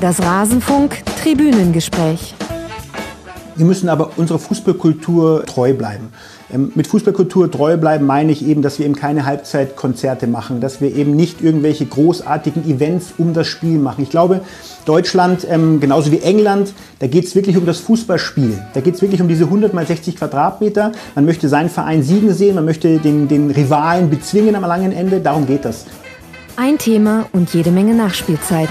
Das Rasenfunk Tribünengespräch. Wir müssen aber unserer Fußballkultur treu bleiben. Ähm, mit Fußballkultur treu bleiben meine ich eben, dass wir eben keine Halbzeitkonzerte machen, dass wir eben nicht irgendwelche großartigen Events um das Spiel machen. Ich glaube, Deutschland, ähm, genauso wie England, da geht es wirklich um das Fußballspiel. Da geht es wirklich um diese 100 mal 60 Quadratmeter. Man möchte seinen Verein siegen sehen, man möchte den, den Rivalen bezwingen am langen Ende. Darum geht das. Ein Thema und jede Menge Nachspielzeit.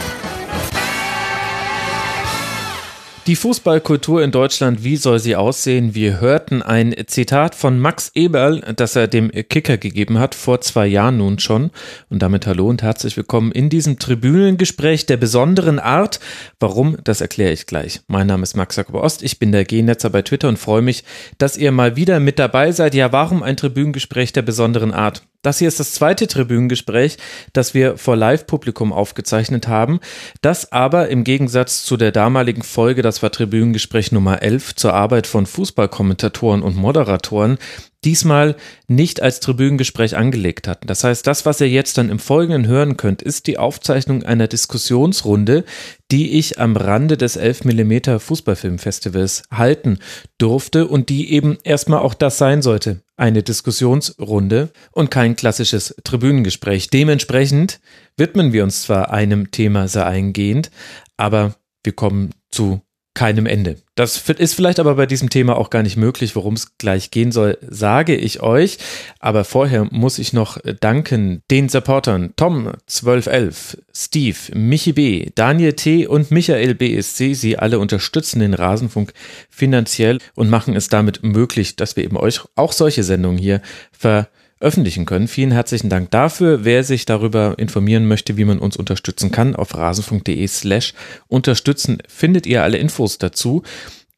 Die Fußballkultur in Deutschland, wie soll sie aussehen? Wir hörten ein Zitat von Max Eberl, das er dem Kicker gegeben hat, vor zwei Jahren nun schon. Und damit hallo und herzlich willkommen in diesem Tribünengespräch der besonderen Art. Warum, das erkläre ich gleich. Mein Name ist Max Jakob Ost, ich bin der G-Netzer bei Twitter und freue mich, dass ihr mal wieder mit dabei seid. Ja, warum ein Tribünengespräch der besonderen Art? Das hier ist das zweite Tribünengespräch, das wir vor Live-Publikum aufgezeichnet haben, das aber im Gegensatz zu der damaligen Folge, das war Tribünengespräch Nummer 11 zur Arbeit von Fußballkommentatoren und Moderatoren, diesmal nicht als Tribünengespräch angelegt hatten. Das heißt, das, was ihr jetzt dann im Folgenden hören könnt, ist die Aufzeichnung einer Diskussionsrunde, die ich am Rande des 11 mm Fußballfilmfestivals halten durfte und die eben erstmal auch das sein sollte. Eine Diskussionsrunde und kein klassisches Tribünengespräch. Dementsprechend widmen wir uns zwar einem Thema sehr eingehend, aber wir kommen zu keinem Ende. Das ist vielleicht aber bei diesem Thema auch gar nicht möglich, worum es gleich gehen soll, sage ich euch. Aber vorher muss ich noch danken den Supportern Tom 1211, Steve, Michi B, Daniel T und Michael BSC. Sie alle unterstützen den Rasenfunk finanziell und machen es damit möglich, dass wir eben euch auch solche Sendungen hier ver öffentlichen können. Vielen herzlichen Dank dafür. Wer sich darüber informieren möchte, wie man uns unterstützen kann, auf rasenfunk.de slash unterstützen findet ihr alle Infos dazu.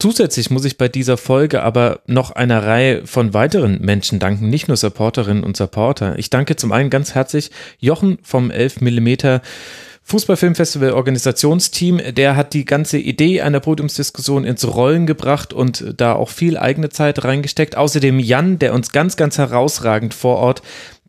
Zusätzlich muss ich bei dieser Folge aber noch einer Reihe von weiteren Menschen danken, nicht nur Supporterinnen und Supporter. Ich danke zum einen ganz herzlich Jochen vom 11 Millimeter Fußballfilmfestival Organisationsteam, der hat die ganze Idee einer Podiumsdiskussion ins Rollen gebracht und da auch viel eigene Zeit reingesteckt. Außerdem Jan, der uns ganz, ganz herausragend vor Ort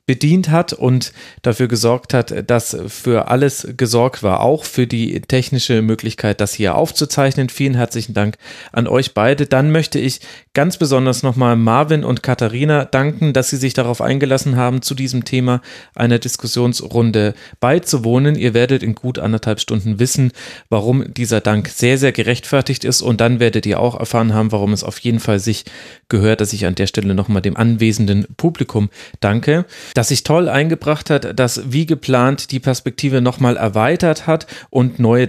bedient hat und dafür gesorgt hat, dass für alles gesorgt war, auch für die technische Möglichkeit, das hier aufzuzeichnen. Vielen herzlichen Dank an euch beide. Dann möchte ich ganz besonders nochmal Marvin und Katharina danken, dass sie sich darauf eingelassen haben, zu diesem Thema einer Diskussionsrunde beizuwohnen. Ihr werdet in gut anderthalb Stunden wissen, warum dieser Dank sehr, sehr gerechtfertigt ist und dann werdet ihr auch erfahren haben, warum es auf jeden Fall sich gehört, dass ich an der Stelle nochmal dem anwesenden Publikum danke das sich toll eingebracht hat, das wie geplant die Perspektive nochmal erweitert hat und neue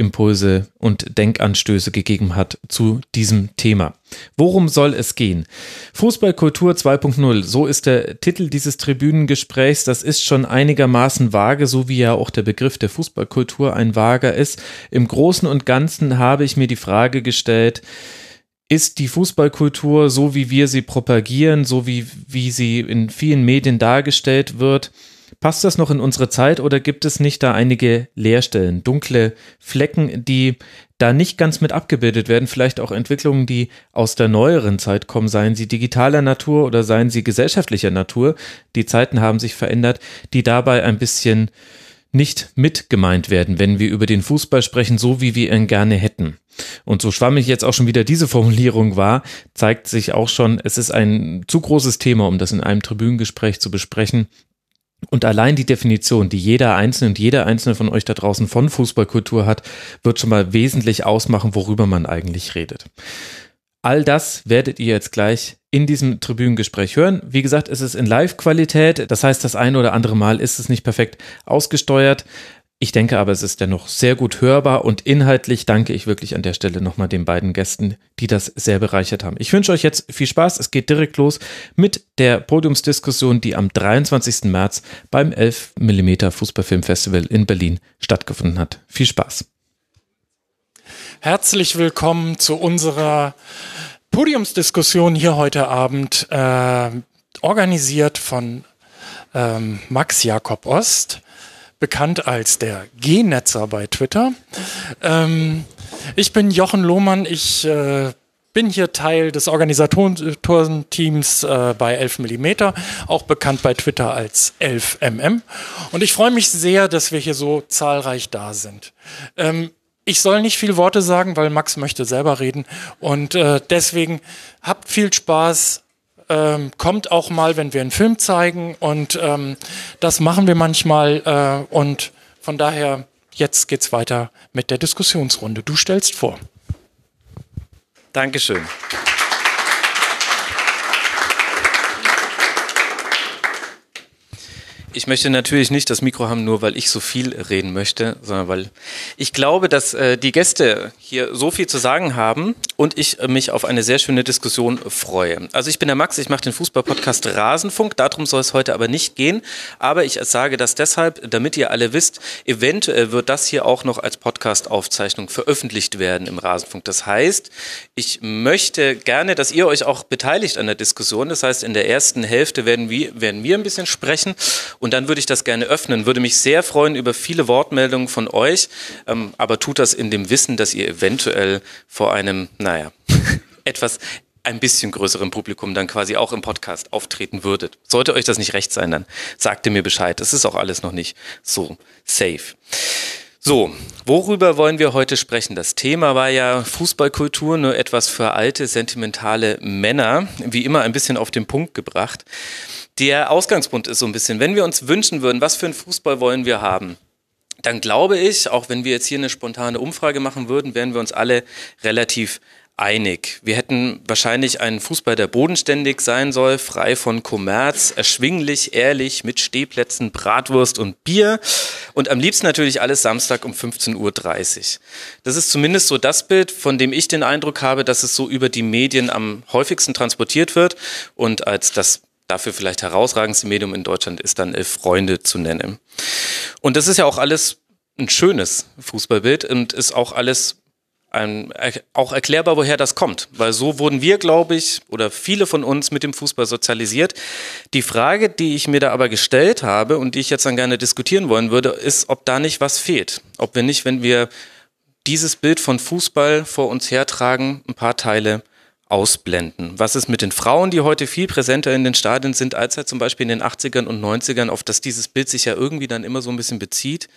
Denkimpulse und Denkanstöße gegeben hat zu diesem Thema. Worum soll es gehen? Fußballkultur 2.0, so ist der Titel dieses Tribünengesprächs. Das ist schon einigermaßen vage, so wie ja auch der Begriff der Fußballkultur ein vager ist. Im Großen und Ganzen habe ich mir die Frage gestellt, ist die Fußballkultur, so wie wir sie propagieren, so wie, wie sie in vielen Medien dargestellt wird, passt das noch in unsere Zeit oder gibt es nicht da einige Leerstellen, dunkle Flecken, die da nicht ganz mit abgebildet werden, vielleicht auch Entwicklungen, die aus der neueren Zeit kommen, seien sie digitaler Natur oder seien sie gesellschaftlicher Natur. Die Zeiten haben sich verändert, die dabei ein bisschen nicht mit gemeint werden, wenn wir über den Fußball sprechen, so wie wir ihn gerne hätten. Und so schwammig jetzt auch schon wieder diese Formulierung war, zeigt sich auch schon, es ist ein zu großes Thema, um das in einem Tribünengespräch zu besprechen. Und allein die Definition, die jeder Einzelne und jeder Einzelne von euch da draußen von Fußballkultur hat, wird schon mal wesentlich ausmachen, worüber man eigentlich redet. All das werdet ihr jetzt gleich in diesem Tribünengespräch hören. Wie gesagt, es ist in Live-Qualität. Das heißt, das eine oder andere Mal ist es nicht perfekt ausgesteuert. Ich denke aber, es ist dennoch sehr gut hörbar und inhaltlich danke ich wirklich an der Stelle nochmal den beiden Gästen, die das sehr bereichert haben. Ich wünsche euch jetzt viel Spaß. Es geht direkt los mit der Podiumsdiskussion, die am 23. März beim 11 mm Fußballfilmfestival in Berlin stattgefunden hat. Viel Spaß. Herzlich willkommen zu unserer Podiumsdiskussion hier heute Abend, äh, organisiert von ähm, Max Jakob Ost bekannt als der G-Netzer bei Twitter. Ähm, ich bin Jochen Lohmann, ich äh, bin hier Teil des Organisatorenteams äh, bei 11 mm, auch bekannt bei Twitter als 11mm. Und ich freue mich sehr, dass wir hier so zahlreich da sind. Ähm, ich soll nicht viel Worte sagen, weil Max möchte selber reden. Und äh, deswegen habt viel Spaß. Ähm, kommt auch mal, wenn wir einen Film zeigen. Und ähm, das machen wir manchmal. Äh, und von daher, jetzt geht's weiter mit der Diskussionsrunde. Du stellst vor. Dankeschön. Ich möchte natürlich nicht das Mikro haben, nur weil ich so viel reden möchte, sondern weil ich glaube, dass äh, die Gäste hier so viel zu sagen haben und ich äh, mich auf eine sehr schöne Diskussion freue. Also ich bin der Max, ich mache den Fußballpodcast Rasenfunk, darum soll es heute aber nicht gehen, aber ich sage das deshalb, damit ihr alle wisst, eventuell wird das hier auch noch als Podcast-Aufzeichnung veröffentlicht werden im Rasenfunk. Das heißt, ich möchte gerne, dass ihr euch auch beteiligt an der Diskussion. Das heißt, in der ersten Hälfte werden wir, werden wir ein bisschen sprechen und dann würde ich das gerne öffnen. Würde mich sehr freuen über viele Wortmeldungen von euch, ähm, aber tut das in dem Wissen, dass ihr eventuell vor einem, naja, etwas ein bisschen größerem Publikum dann quasi auch im Podcast auftreten würdet. Sollte euch das nicht recht sein, dann sagt ihr mir Bescheid. Das ist auch alles noch nicht so safe. So, worüber wollen wir heute sprechen? Das Thema war ja Fußballkultur, nur etwas für alte, sentimentale Männer, wie immer ein bisschen auf den Punkt gebracht. Der Ausgangspunkt ist so ein bisschen, wenn wir uns wünschen würden, was für einen Fußball wollen wir haben, dann glaube ich, auch wenn wir jetzt hier eine spontane Umfrage machen würden, wären wir uns alle relativ einig. Wir hätten wahrscheinlich einen Fußball, der bodenständig sein soll, frei von Kommerz, erschwinglich, ehrlich, mit Stehplätzen, Bratwurst und Bier und am liebsten natürlich alles Samstag um 15.30 Uhr. Das ist zumindest so das Bild, von dem ich den Eindruck habe, dass es so über die Medien am häufigsten transportiert wird und als das dafür vielleicht herausragendste Medium in Deutschland ist dann Elf Freunde zu nennen. Und das ist ja auch alles ein schönes Fußballbild und ist auch alles ein, auch erklärbar, woher das kommt. Weil so wurden wir, glaube ich, oder viele von uns mit dem Fußball sozialisiert. Die Frage, die ich mir da aber gestellt habe und die ich jetzt dann gerne diskutieren wollen würde, ist, ob da nicht was fehlt. Ob wir nicht, wenn wir dieses Bild von Fußball vor uns hertragen, ein paar Teile ausblenden. Was ist mit den Frauen, die heute viel präsenter in den Stadien sind, als halt zum Beispiel in den 80ern und 90ern, auf das dieses Bild sich ja irgendwie dann immer so ein bisschen bezieht?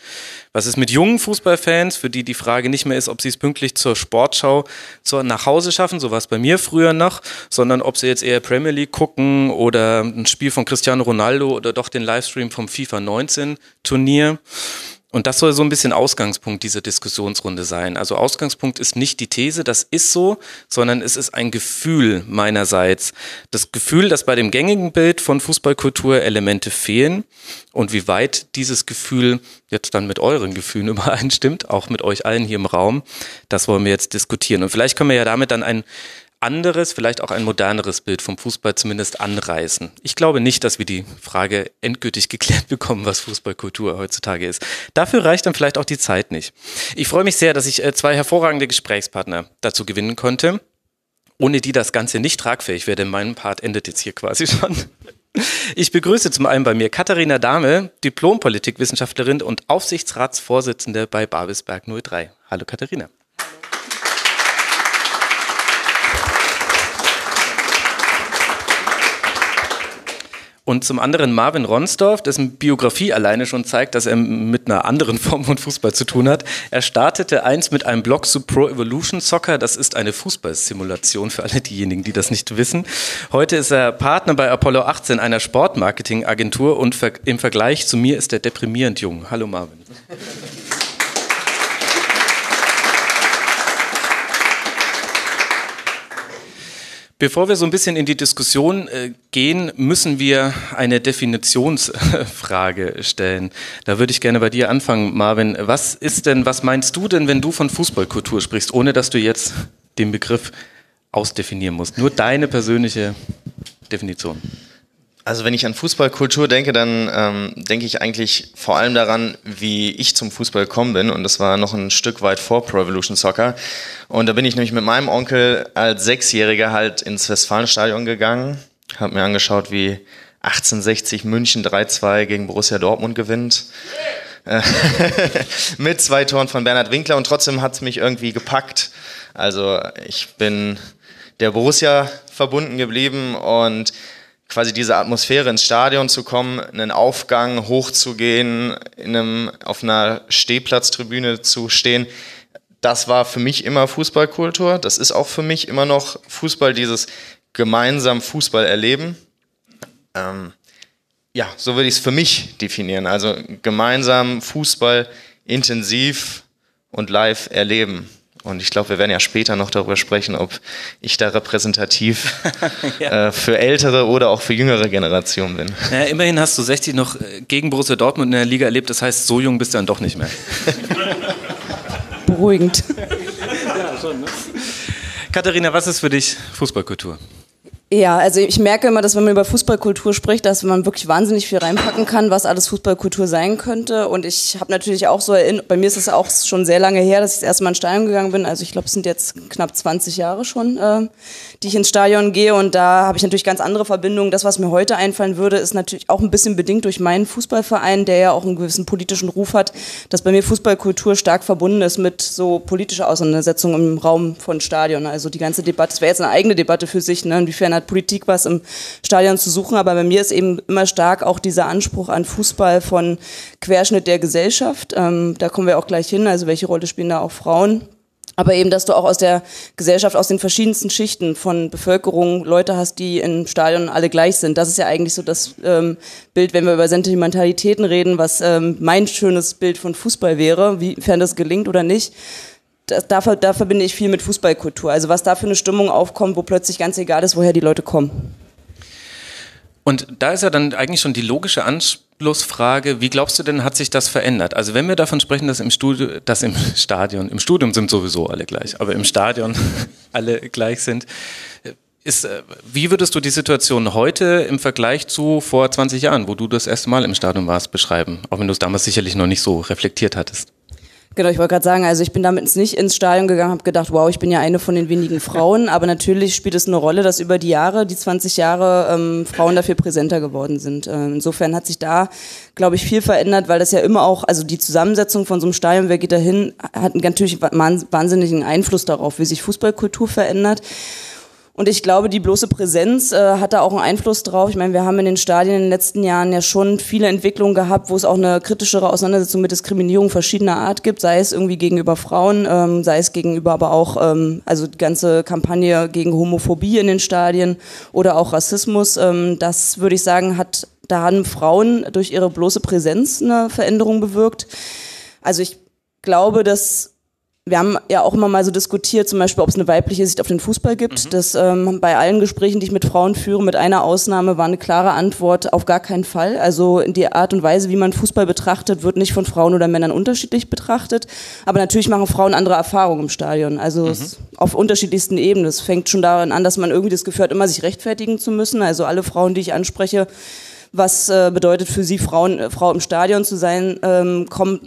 Was ist mit jungen Fußballfans, für die die Frage nicht mehr ist, ob sie es pünktlich zur Sportschau zur, nach Hause schaffen, so war es bei mir früher noch, sondern ob sie jetzt eher Premier League gucken oder ein Spiel von Cristiano Ronaldo oder doch den Livestream vom FIFA 19 Turnier? Und das soll so ein bisschen Ausgangspunkt dieser Diskussionsrunde sein. Also Ausgangspunkt ist nicht die These, das ist so, sondern es ist ein Gefühl meinerseits. Das Gefühl, dass bei dem gängigen Bild von Fußballkultur Elemente fehlen und wie weit dieses Gefühl jetzt dann mit euren Gefühlen übereinstimmt, auch mit euch allen hier im Raum, das wollen wir jetzt diskutieren. Und vielleicht können wir ja damit dann ein anderes, vielleicht auch ein moderneres Bild vom Fußball zumindest anreißen. Ich glaube nicht, dass wir die Frage endgültig geklärt bekommen, was Fußballkultur heutzutage ist. Dafür reicht dann vielleicht auch die Zeit nicht. Ich freue mich sehr, dass ich äh, zwei hervorragende Gesprächspartner dazu gewinnen konnte, ohne die das Ganze nicht tragfähig wäre, denn mein Part endet jetzt hier quasi schon. Ich begrüße zum einen bei mir Katharina Dahme, Diplompolitikwissenschaftlerin und Aufsichtsratsvorsitzende bei Babelsberg 03. Hallo Katharina. Und zum anderen Marvin Ronsdorf, dessen Biografie alleine schon zeigt, dass er mit einer anderen Form von Fußball zu tun hat. Er startete einst mit einem Blog zu Pro Evolution Soccer. Das ist eine Fußballsimulation für alle diejenigen, die das nicht wissen. Heute ist er Partner bei Apollo 18, einer Sportmarketing-Agentur. Und im Vergleich zu mir ist er deprimierend jung. Hallo Marvin. Bevor wir so ein bisschen in die Diskussion äh, gehen, müssen wir eine Definitionsfrage stellen. Da würde ich gerne bei dir anfangen, Marvin. Was ist denn, was meinst du denn, wenn du von Fußballkultur sprichst, ohne dass du jetzt den Begriff ausdefinieren musst? Nur deine persönliche Definition. Also wenn ich an Fußballkultur denke, dann ähm, denke ich eigentlich vor allem daran, wie ich zum Fußball gekommen bin. Und das war noch ein Stück weit vor Pro Evolution Soccer. Und da bin ich nämlich mit meinem Onkel als Sechsjähriger halt ins Westfalenstadion gegangen, habe mir angeschaut, wie 1860 München 3-2 gegen Borussia Dortmund gewinnt. mit zwei Toren von Bernhard Winkler und trotzdem hat es mich irgendwie gepackt. Also ich bin der Borussia verbunden geblieben und quasi diese Atmosphäre ins Stadion zu kommen, einen Aufgang hochzugehen, in einem, auf einer Stehplatztribüne zu stehen, das war für mich immer Fußballkultur. Das ist auch für mich immer noch Fußball, dieses gemeinsam Fußball erleben. Ähm, ja, so würde ich es für mich definieren. Also gemeinsam Fußball intensiv und live erleben. Und ich glaube, wir werden ja später noch darüber sprechen, ob ich da repräsentativ ja. äh, für ältere oder auch für jüngere Generationen bin. Naja, immerhin hast du 60 noch äh, gegen Borussia Dortmund in der Liga erlebt. Das heißt, so jung bist du dann doch nicht mehr. Beruhigend. ja, schon, ne? Katharina, was ist für dich Fußballkultur? Ja, also ich merke immer, dass wenn man über Fußballkultur spricht, dass man wirklich wahnsinnig viel reinpacken kann, was alles Fußballkultur sein könnte. Und ich habe natürlich auch so erinnert, bei mir ist es auch schon sehr lange her, dass ich das erste Mal ins Stadion gegangen bin. Also ich glaube, es sind jetzt knapp 20 Jahre schon, äh, die ich ins Stadion gehe. Und da habe ich natürlich ganz andere Verbindungen. Das, was mir heute einfallen würde, ist natürlich auch ein bisschen bedingt durch meinen Fußballverein, der ja auch einen gewissen politischen Ruf hat, dass bei mir Fußballkultur stark verbunden ist mit so politischer Auseinandersetzung im Raum von Stadion. Also die ganze Debatte, das wäre jetzt eine eigene Debatte für sich, ne? inwiefern hat hat Politik was im Stadion zu suchen, aber bei mir ist eben immer stark auch dieser Anspruch an Fußball von Querschnitt der Gesellschaft. Ähm, da kommen wir auch gleich hin, also welche Rolle spielen da auch Frauen? Aber eben, dass du auch aus der Gesellschaft, aus den verschiedensten Schichten von Bevölkerung Leute hast, die im Stadion alle gleich sind. Das ist ja eigentlich so das ähm, Bild, wenn wir über Sentimentalitäten reden, was ähm, mein schönes Bild von Fußball wäre, wiefern das gelingt oder nicht das, da, da verbinde ich viel mit Fußballkultur. Also was da für eine Stimmung aufkommt, wo plötzlich ganz egal ist, woher die Leute kommen. Und da ist ja dann eigentlich schon die logische Anschlussfrage, wie glaubst du denn, hat sich das verändert? Also wenn wir davon sprechen, dass im Studio, dass im Stadion, im Studium sind sowieso alle gleich, aber im Stadion alle gleich sind, ist, äh, wie würdest du die Situation heute im Vergleich zu vor 20 Jahren, wo du das erste Mal im Stadion warst, beschreiben? Auch wenn du es damals sicherlich noch nicht so reflektiert hattest. Genau, ich wollte gerade sagen, also ich bin damit nicht ins Stadion gegangen, habe gedacht, wow, ich bin ja eine von den wenigen Frauen, aber natürlich spielt es eine Rolle, dass über die Jahre, die 20 Jahre, ähm, Frauen dafür präsenter geworden sind. Ähm, insofern hat sich da, glaube ich, viel verändert, weil das ja immer auch, also die Zusammensetzung von so einem Stadion, wer geht da hin, hat natürlich wahnsinnigen Einfluss darauf, wie sich Fußballkultur verändert. Und ich glaube, die bloße Präsenz äh, hat da auch einen Einfluss drauf. Ich meine, wir haben in den Stadien in den letzten Jahren ja schon viele Entwicklungen gehabt, wo es auch eine kritischere Auseinandersetzung mit Diskriminierung verschiedener Art gibt, sei es irgendwie gegenüber Frauen, ähm, sei es gegenüber aber auch, ähm, also die ganze Kampagne gegen Homophobie in den Stadien oder auch Rassismus. Ähm, das würde ich sagen, hat, da haben Frauen durch ihre bloße Präsenz eine Veränderung bewirkt. Also ich glaube, dass wir haben ja auch immer mal so diskutiert, zum Beispiel, ob es eine weibliche Sicht auf den Fußball gibt. Mhm. Das ähm, bei allen Gesprächen, die ich mit Frauen führe, mit einer Ausnahme, war eine klare Antwort auf gar keinen Fall. Also die Art und Weise, wie man Fußball betrachtet, wird nicht von Frauen oder Männern unterschiedlich betrachtet. Aber natürlich machen Frauen andere Erfahrungen im Stadion. Also mhm. auf unterschiedlichsten Ebenen. Es fängt schon daran an, dass man irgendwie das Gefühl hat, immer sich rechtfertigen zu müssen. Also alle Frauen, die ich anspreche, was äh, bedeutet für sie, Frauen, äh, Frau im Stadion zu sein, ähm, kommen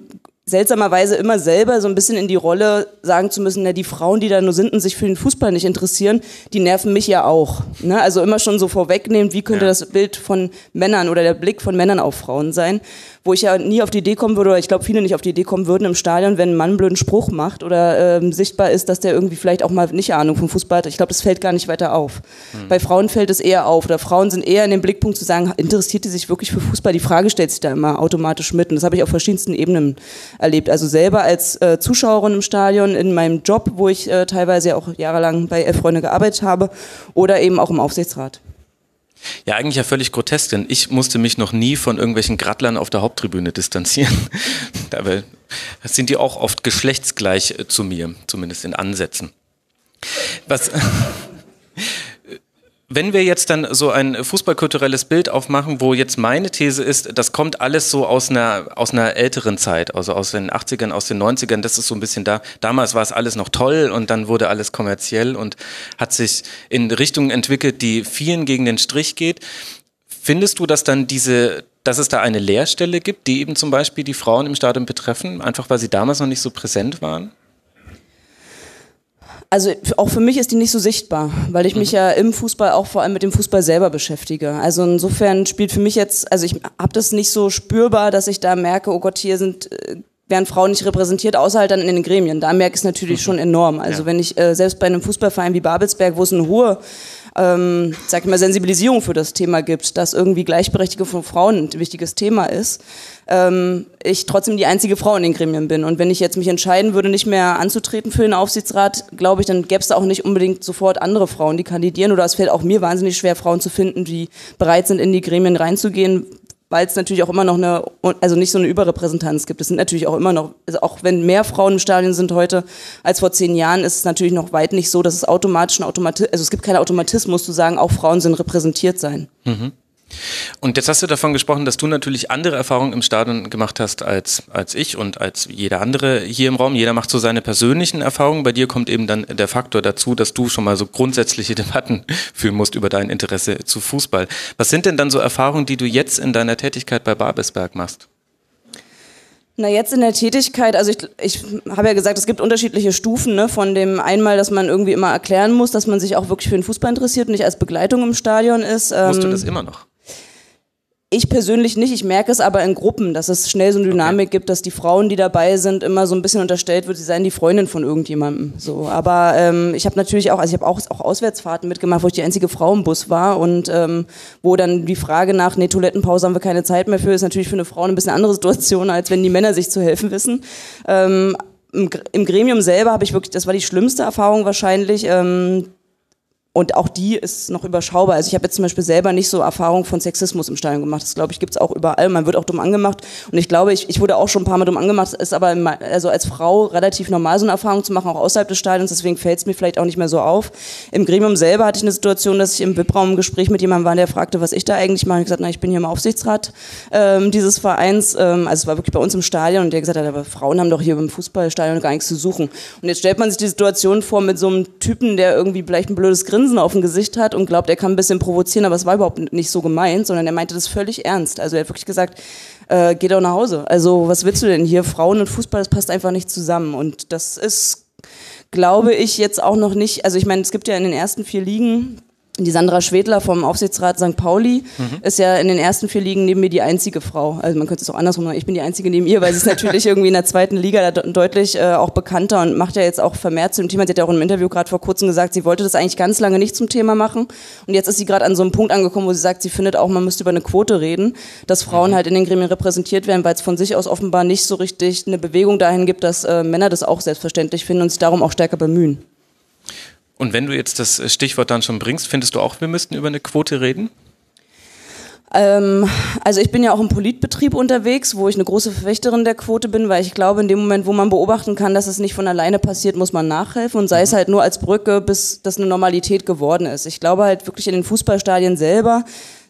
seltsamerweise immer selber so ein bisschen in die Rolle sagen zu müssen, na, die Frauen, die da nur sind und sich für den Fußball nicht interessieren, die nerven mich ja auch. Ne? Also immer schon so vorwegnehmen, wie könnte ja. das Bild von Männern oder der Blick von Männern auf Frauen sein wo ich ja nie auf die Idee kommen würde, oder ich glaube viele nicht auf die Idee kommen würden im Stadion, wenn ein Mann einen blöden Spruch macht oder ähm, sichtbar ist, dass der irgendwie vielleicht auch mal nicht Ahnung vom Fußball hat. Ich glaube, das fällt gar nicht weiter auf. Mhm. Bei Frauen fällt es eher auf oder Frauen sind eher in dem Blickpunkt zu sagen, interessiert die sich wirklich für Fußball? Die Frage stellt sich da immer automatisch mit und das habe ich auf verschiedensten Ebenen erlebt. Also selber als äh, Zuschauerin im Stadion, in meinem Job, wo ich äh, teilweise auch jahrelang bei Elf Freunde gearbeitet habe oder eben auch im Aufsichtsrat. Ja, eigentlich ja völlig grotesk, denn ich musste mich noch nie von irgendwelchen Grattlern auf der Haupttribüne distanzieren. Dabei sind die auch oft geschlechtsgleich äh, zu mir, zumindest in Ansätzen. Was, wenn wir jetzt dann so ein fußballkulturelles Bild aufmachen, wo jetzt meine These ist, das kommt alles so aus einer, aus einer älteren Zeit, also aus den 80ern, aus den 90ern, das ist so ein bisschen da. Damals war es alles noch toll und dann wurde alles kommerziell und hat sich in Richtungen entwickelt, die vielen gegen den Strich geht. Findest du, dass dann diese, dass es da eine Leerstelle gibt, die eben zum Beispiel die Frauen im Stadion betreffen, einfach weil sie damals noch nicht so präsent waren? Also auch für mich ist die nicht so sichtbar, weil ich mich mhm. ja im Fußball auch vor allem mit dem Fußball selber beschäftige. Also insofern spielt für mich jetzt, also ich habe das nicht so spürbar, dass ich da merke, oh Gott, hier sind äh, werden Frauen nicht repräsentiert, außer halt dann in den Gremien. Da merke ich es natürlich mhm. schon enorm. Also ja. wenn ich äh, selbst bei einem Fußballverein wie Babelsberg, wo es eine hohe ähm, sag ich mal, Sensibilisierung für das Thema gibt, dass irgendwie Gleichberechtigung von Frauen ein wichtiges Thema ist, ähm, ich trotzdem die einzige Frau in den Gremien bin. Und wenn ich jetzt mich entscheiden würde, nicht mehr anzutreten für den Aufsichtsrat, glaube ich, dann gäbe es da auch nicht unbedingt sofort andere Frauen, die kandidieren. Oder es fällt auch mir wahnsinnig schwer, Frauen zu finden, die bereit sind, in die Gremien reinzugehen, weil es natürlich auch immer noch eine, also nicht so eine Überrepräsentanz gibt. Es sind natürlich auch immer noch, also auch wenn mehr Frauen im Stadion sind heute als vor zehn Jahren, ist es natürlich noch weit nicht so, dass es automatisch ein Automatismus, also es gibt keinen Automatismus zu sagen, auch Frauen sind repräsentiert sein. Mhm. Und jetzt hast du davon gesprochen, dass du natürlich andere Erfahrungen im Stadion gemacht hast als, als ich und als jeder andere hier im Raum. Jeder macht so seine persönlichen Erfahrungen. Bei dir kommt eben dann der Faktor dazu, dass du schon mal so grundsätzliche Debatten führen musst über dein Interesse zu Fußball. Was sind denn dann so Erfahrungen, die du jetzt in deiner Tätigkeit bei Babelsberg machst? Na, jetzt in der Tätigkeit, also ich, ich habe ja gesagt, es gibt unterschiedliche Stufen, ne, von dem einmal, dass man irgendwie immer erklären muss, dass man sich auch wirklich für den Fußball interessiert und nicht als Begleitung im Stadion ist. Musst du ähm, das immer noch? Ich persönlich nicht, ich merke es aber in Gruppen, dass es schnell so eine Dynamik okay. gibt, dass die Frauen, die dabei sind, immer so ein bisschen unterstellt wird, sie seien die Freundin von irgendjemandem. So, aber ähm, ich habe natürlich auch, also ich habe auch, auch Auswärtsfahrten mitgemacht, wo ich die einzige Frau im Bus war und ähm, wo dann die Frage nach, nee, Toilettenpause haben wir keine Zeit mehr für, ist natürlich für eine Frau eine bisschen andere Situation, als wenn die Männer sich zu helfen wissen. Ähm, im, Gremium selber habe ich wirklich, das war die schlimmste Erfahrung wahrscheinlich. Ähm, und auch die ist noch überschaubar. Also ich habe jetzt zum Beispiel selber nicht so Erfahrung von Sexismus im Stadion gemacht. Das glaube ich gibt es auch überall. Man wird auch dumm angemacht. Und ich glaube, ich, ich wurde auch schon ein paar Mal dumm angemacht. Es ist aber also als Frau relativ normal, so eine Erfahrung zu machen, auch außerhalb des Stadions. Deswegen fällt es mir vielleicht auch nicht mehr so auf. Im Gremium selber hatte ich eine Situation, dass ich im VIP-Raum im Gespräch mit jemandem war, der fragte, was ich da eigentlich mache. Ich gesagt, na, ich bin hier im Aufsichtsrat ähm, dieses Vereins. Ähm, also es war wirklich bei uns im Stadion. Und der gesagt hat, aber Frauen haben doch hier im Fußballstadion gar nichts zu suchen. Und jetzt stellt man sich die Situation vor mit so einem Typen, der irgendwie vielleicht ein blödes Grinsen Grinsen auf dem Gesicht hat und glaubt, er kann ein bisschen provozieren, aber es war überhaupt nicht so gemeint, sondern er meinte das völlig ernst. Also er hat wirklich gesagt, äh, geh doch nach Hause. Also was willst du denn hier? Frauen und Fußball, das passt einfach nicht zusammen. Und das ist, glaube ich, jetzt auch noch nicht, also ich meine, es gibt ja in den ersten vier Ligen die Sandra Schwedler vom Aufsichtsrat St. Pauli mhm. ist ja in den ersten vier Ligen neben mir die einzige Frau. Also man könnte es auch andersrum sagen, ich bin die einzige neben ihr, weil sie ist natürlich irgendwie in der zweiten Liga deutlich äh, auch bekannter und macht ja jetzt auch vermehrt zum Thema. Sie hat ja auch im Interview gerade vor kurzem gesagt, sie wollte das eigentlich ganz lange nicht zum Thema machen. Und jetzt ist sie gerade an so einem Punkt angekommen, wo sie sagt, sie findet auch, man müsste über eine Quote reden, dass Frauen mhm. halt in den Gremien repräsentiert werden, weil es von sich aus offenbar nicht so richtig eine Bewegung dahin gibt, dass äh, Männer das auch selbstverständlich finden und sich darum auch stärker bemühen. Und wenn du jetzt das Stichwort dann schon bringst, findest du auch, wir müssten über eine Quote reden? Ähm, also ich bin ja auch im Politbetrieb unterwegs, wo ich eine große Verfechterin der Quote bin, weil ich glaube, in dem Moment, wo man beobachten kann, dass es nicht von alleine passiert, muss man nachhelfen und sei es mhm. halt nur als Brücke, bis das eine Normalität geworden ist. Ich glaube halt wirklich in den Fußballstadien selber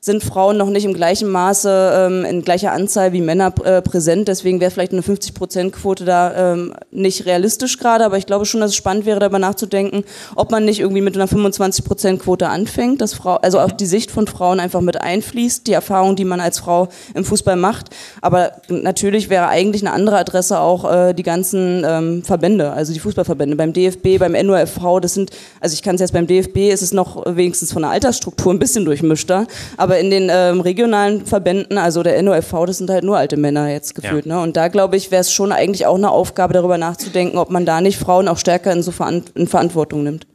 sind Frauen noch nicht im gleichen Maße, ähm, in gleicher Anzahl wie Männer äh, präsent. Deswegen wäre vielleicht eine 50-Prozent-Quote da ähm, nicht realistisch gerade. Aber ich glaube schon, dass es spannend wäre, darüber nachzudenken, ob man nicht irgendwie mit einer 25-Prozent-Quote anfängt, dass Frau, also auch die Sicht von Frauen einfach mit einfließt, die Erfahrung, die man als Frau im Fußball macht. Aber natürlich wäre eigentlich eine andere Adresse auch äh, die ganzen ähm, Verbände, also die Fußballverbände. Beim DFB, beim NOFV, das sind, also ich kann es jetzt beim DFB, ist es noch wenigstens von der Altersstruktur ein bisschen durchmischter. Aber aber in den ähm, regionalen Verbänden, also der NOFV, das sind halt nur alte Männer jetzt gefühlt. Ja. Ne? Und da glaube ich, wäre es schon eigentlich auch eine Aufgabe, darüber nachzudenken, ob man da nicht Frauen auch stärker in so Veran in Verantwortung nimmt.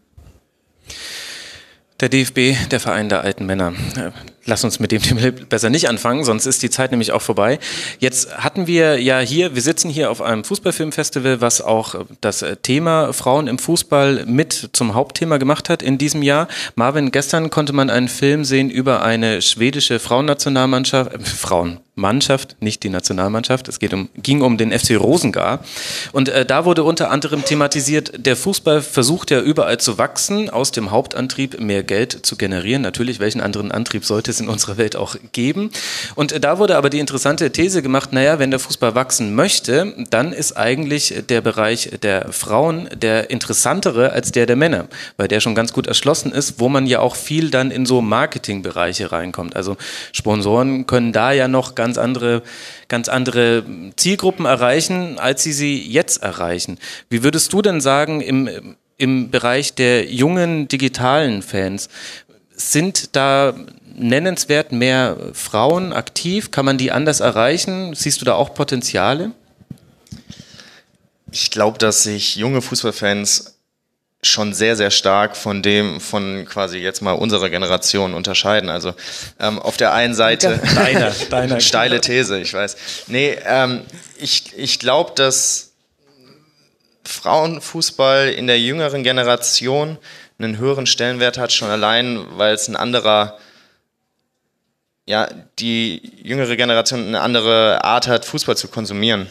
Der DFB, der Verein der alten Männer. Äh, lass uns mit dem Thema besser nicht anfangen, sonst ist die Zeit nämlich auch vorbei. Jetzt hatten wir ja hier, wir sitzen hier auf einem Fußballfilmfestival, was auch das Thema Frauen im Fußball mit zum Hauptthema gemacht hat in diesem Jahr. Marvin, gestern konnte man einen Film sehen über eine schwedische Frauennationalmannschaft, äh, Frauen, Mannschaft, nicht die Nationalmannschaft. Es geht um, ging um den FC Rosengar. Und äh, da wurde unter anderem thematisiert, der Fußball versucht ja überall zu wachsen, aus dem Hauptantrieb mehr Geld zu generieren. Natürlich, welchen anderen Antrieb sollte es in unserer Welt auch geben? Und äh, da wurde aber die interessante These gemacht, naja, wenn der Fußball wachsen möchte, dann ist eigentlich der Bereich der Frauen der interessantere als der der Männer, weil der schon ganz gut erschlossen ist, wo man ja auch viel dann in so Marketingbereiche reinkommt. Also Sponsoren können da ja noch ganz andere, ganz andere Zielgruppen erreichen, als sie sie jetzt erreichen. Wie würdest du denn sagen, im, im Bereich der jungen digitalen Fans, sind da nennenswert mehr Frauen aktiv? Kann man die anders erreichen? Siehst du da auch Potenziale? Ich glaube, dass sich junge Fußballfans schon sehr, sehr stark von dem, von quasi jetzt mal unserer Generation unterscheiden. Also ähm, auf der einen Seite deiner, deiner steile These, ich weiß. Nee, ähm, ich, ich glaube, dass Frauenfußball in der jüngeren Generation einen höheren Stellenwert hat, schon allein, weil es ein anderer, ja, die jüngere Generation eine andere Art hat, Fußball zu konsumieren.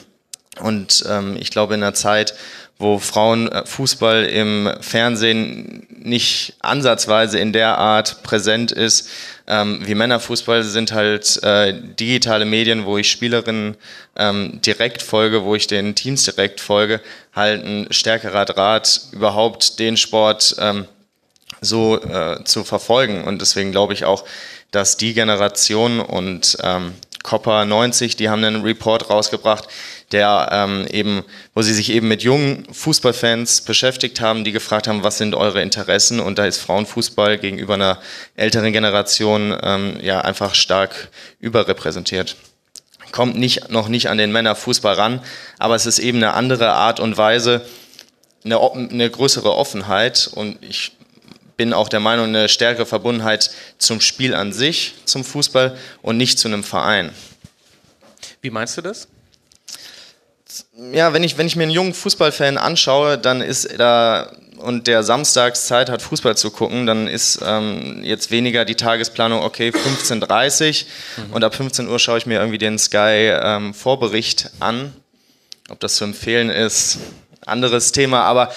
Und ähm, ich glaube, in einer Zeit, wo Frauenfußball im Fernsehen nicht ansatzweise in der Art präsent ist ähm, wie Männerfußball, sind halt äh, digitale Medien, wo ich Spielerinnen ähm, direkt folge, wo ich den Teams direkt folge, halt ein stärkerer Draht, überhaupt den Sport ähm, so äh, zu verfolgen. Und deswegen glaube ich auch, dass die Generation und ähm, Copper 90, die haben einen Report rausgebracht, der ähm, eben, wo sie sich eben mit jungen Fußballfans beschäftigt haben, die gefragt haben, was sind eure Interessen? Und da ist Frauenfußball gegenüber einer älteren Generation ähm, ja einfach stark überrepräsentiert. Kommt nicht, noch nicht an den Männerfußball ran, aber es ist eben eine andere Art und Weise, eine, eine größere Offenheit und ich bin auch der Meinung, eine stärkere Verbundenheit zum Spiel an sich, zum Fußball und nicht zu einem Verein. Wie meinst du das? Ja, wenn ich, wenn ich mir einen jungen Fußballfan anschaue, dann ist da und der samstags Zeit hat, Fußball zu gucken, dann ist ähm, jetzt weniger die Tagesplanung, okay, 15.30 Uhr mhm. und ab 15 Uhr schaue ich mir irgendwie den Sky-Vorbericht ähm, an. Ob das zu empfehlen ist, anderes Thema, aber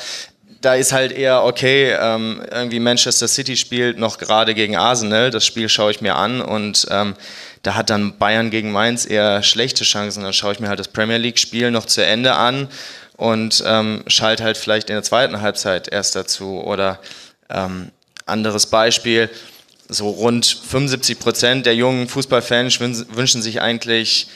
da ist halt eher, okay, ähm, irgendwie Manchester City spielt noch gerade gegen Arsenal, das Spiel schaue ich mir an und ähm, da hat dann Bayern gegen Mainz eher schlechte Chancen. Dann schaue ich mir halt das Premier League-Spiel noch zu Ende an und ähm, schalte halt vielleicht in der zweiten Halbzeit erst dazu. Oder ähm, anderes Beispiel, so rund 75 Prozent der jungen Fußballfans wünschen sich eigentlich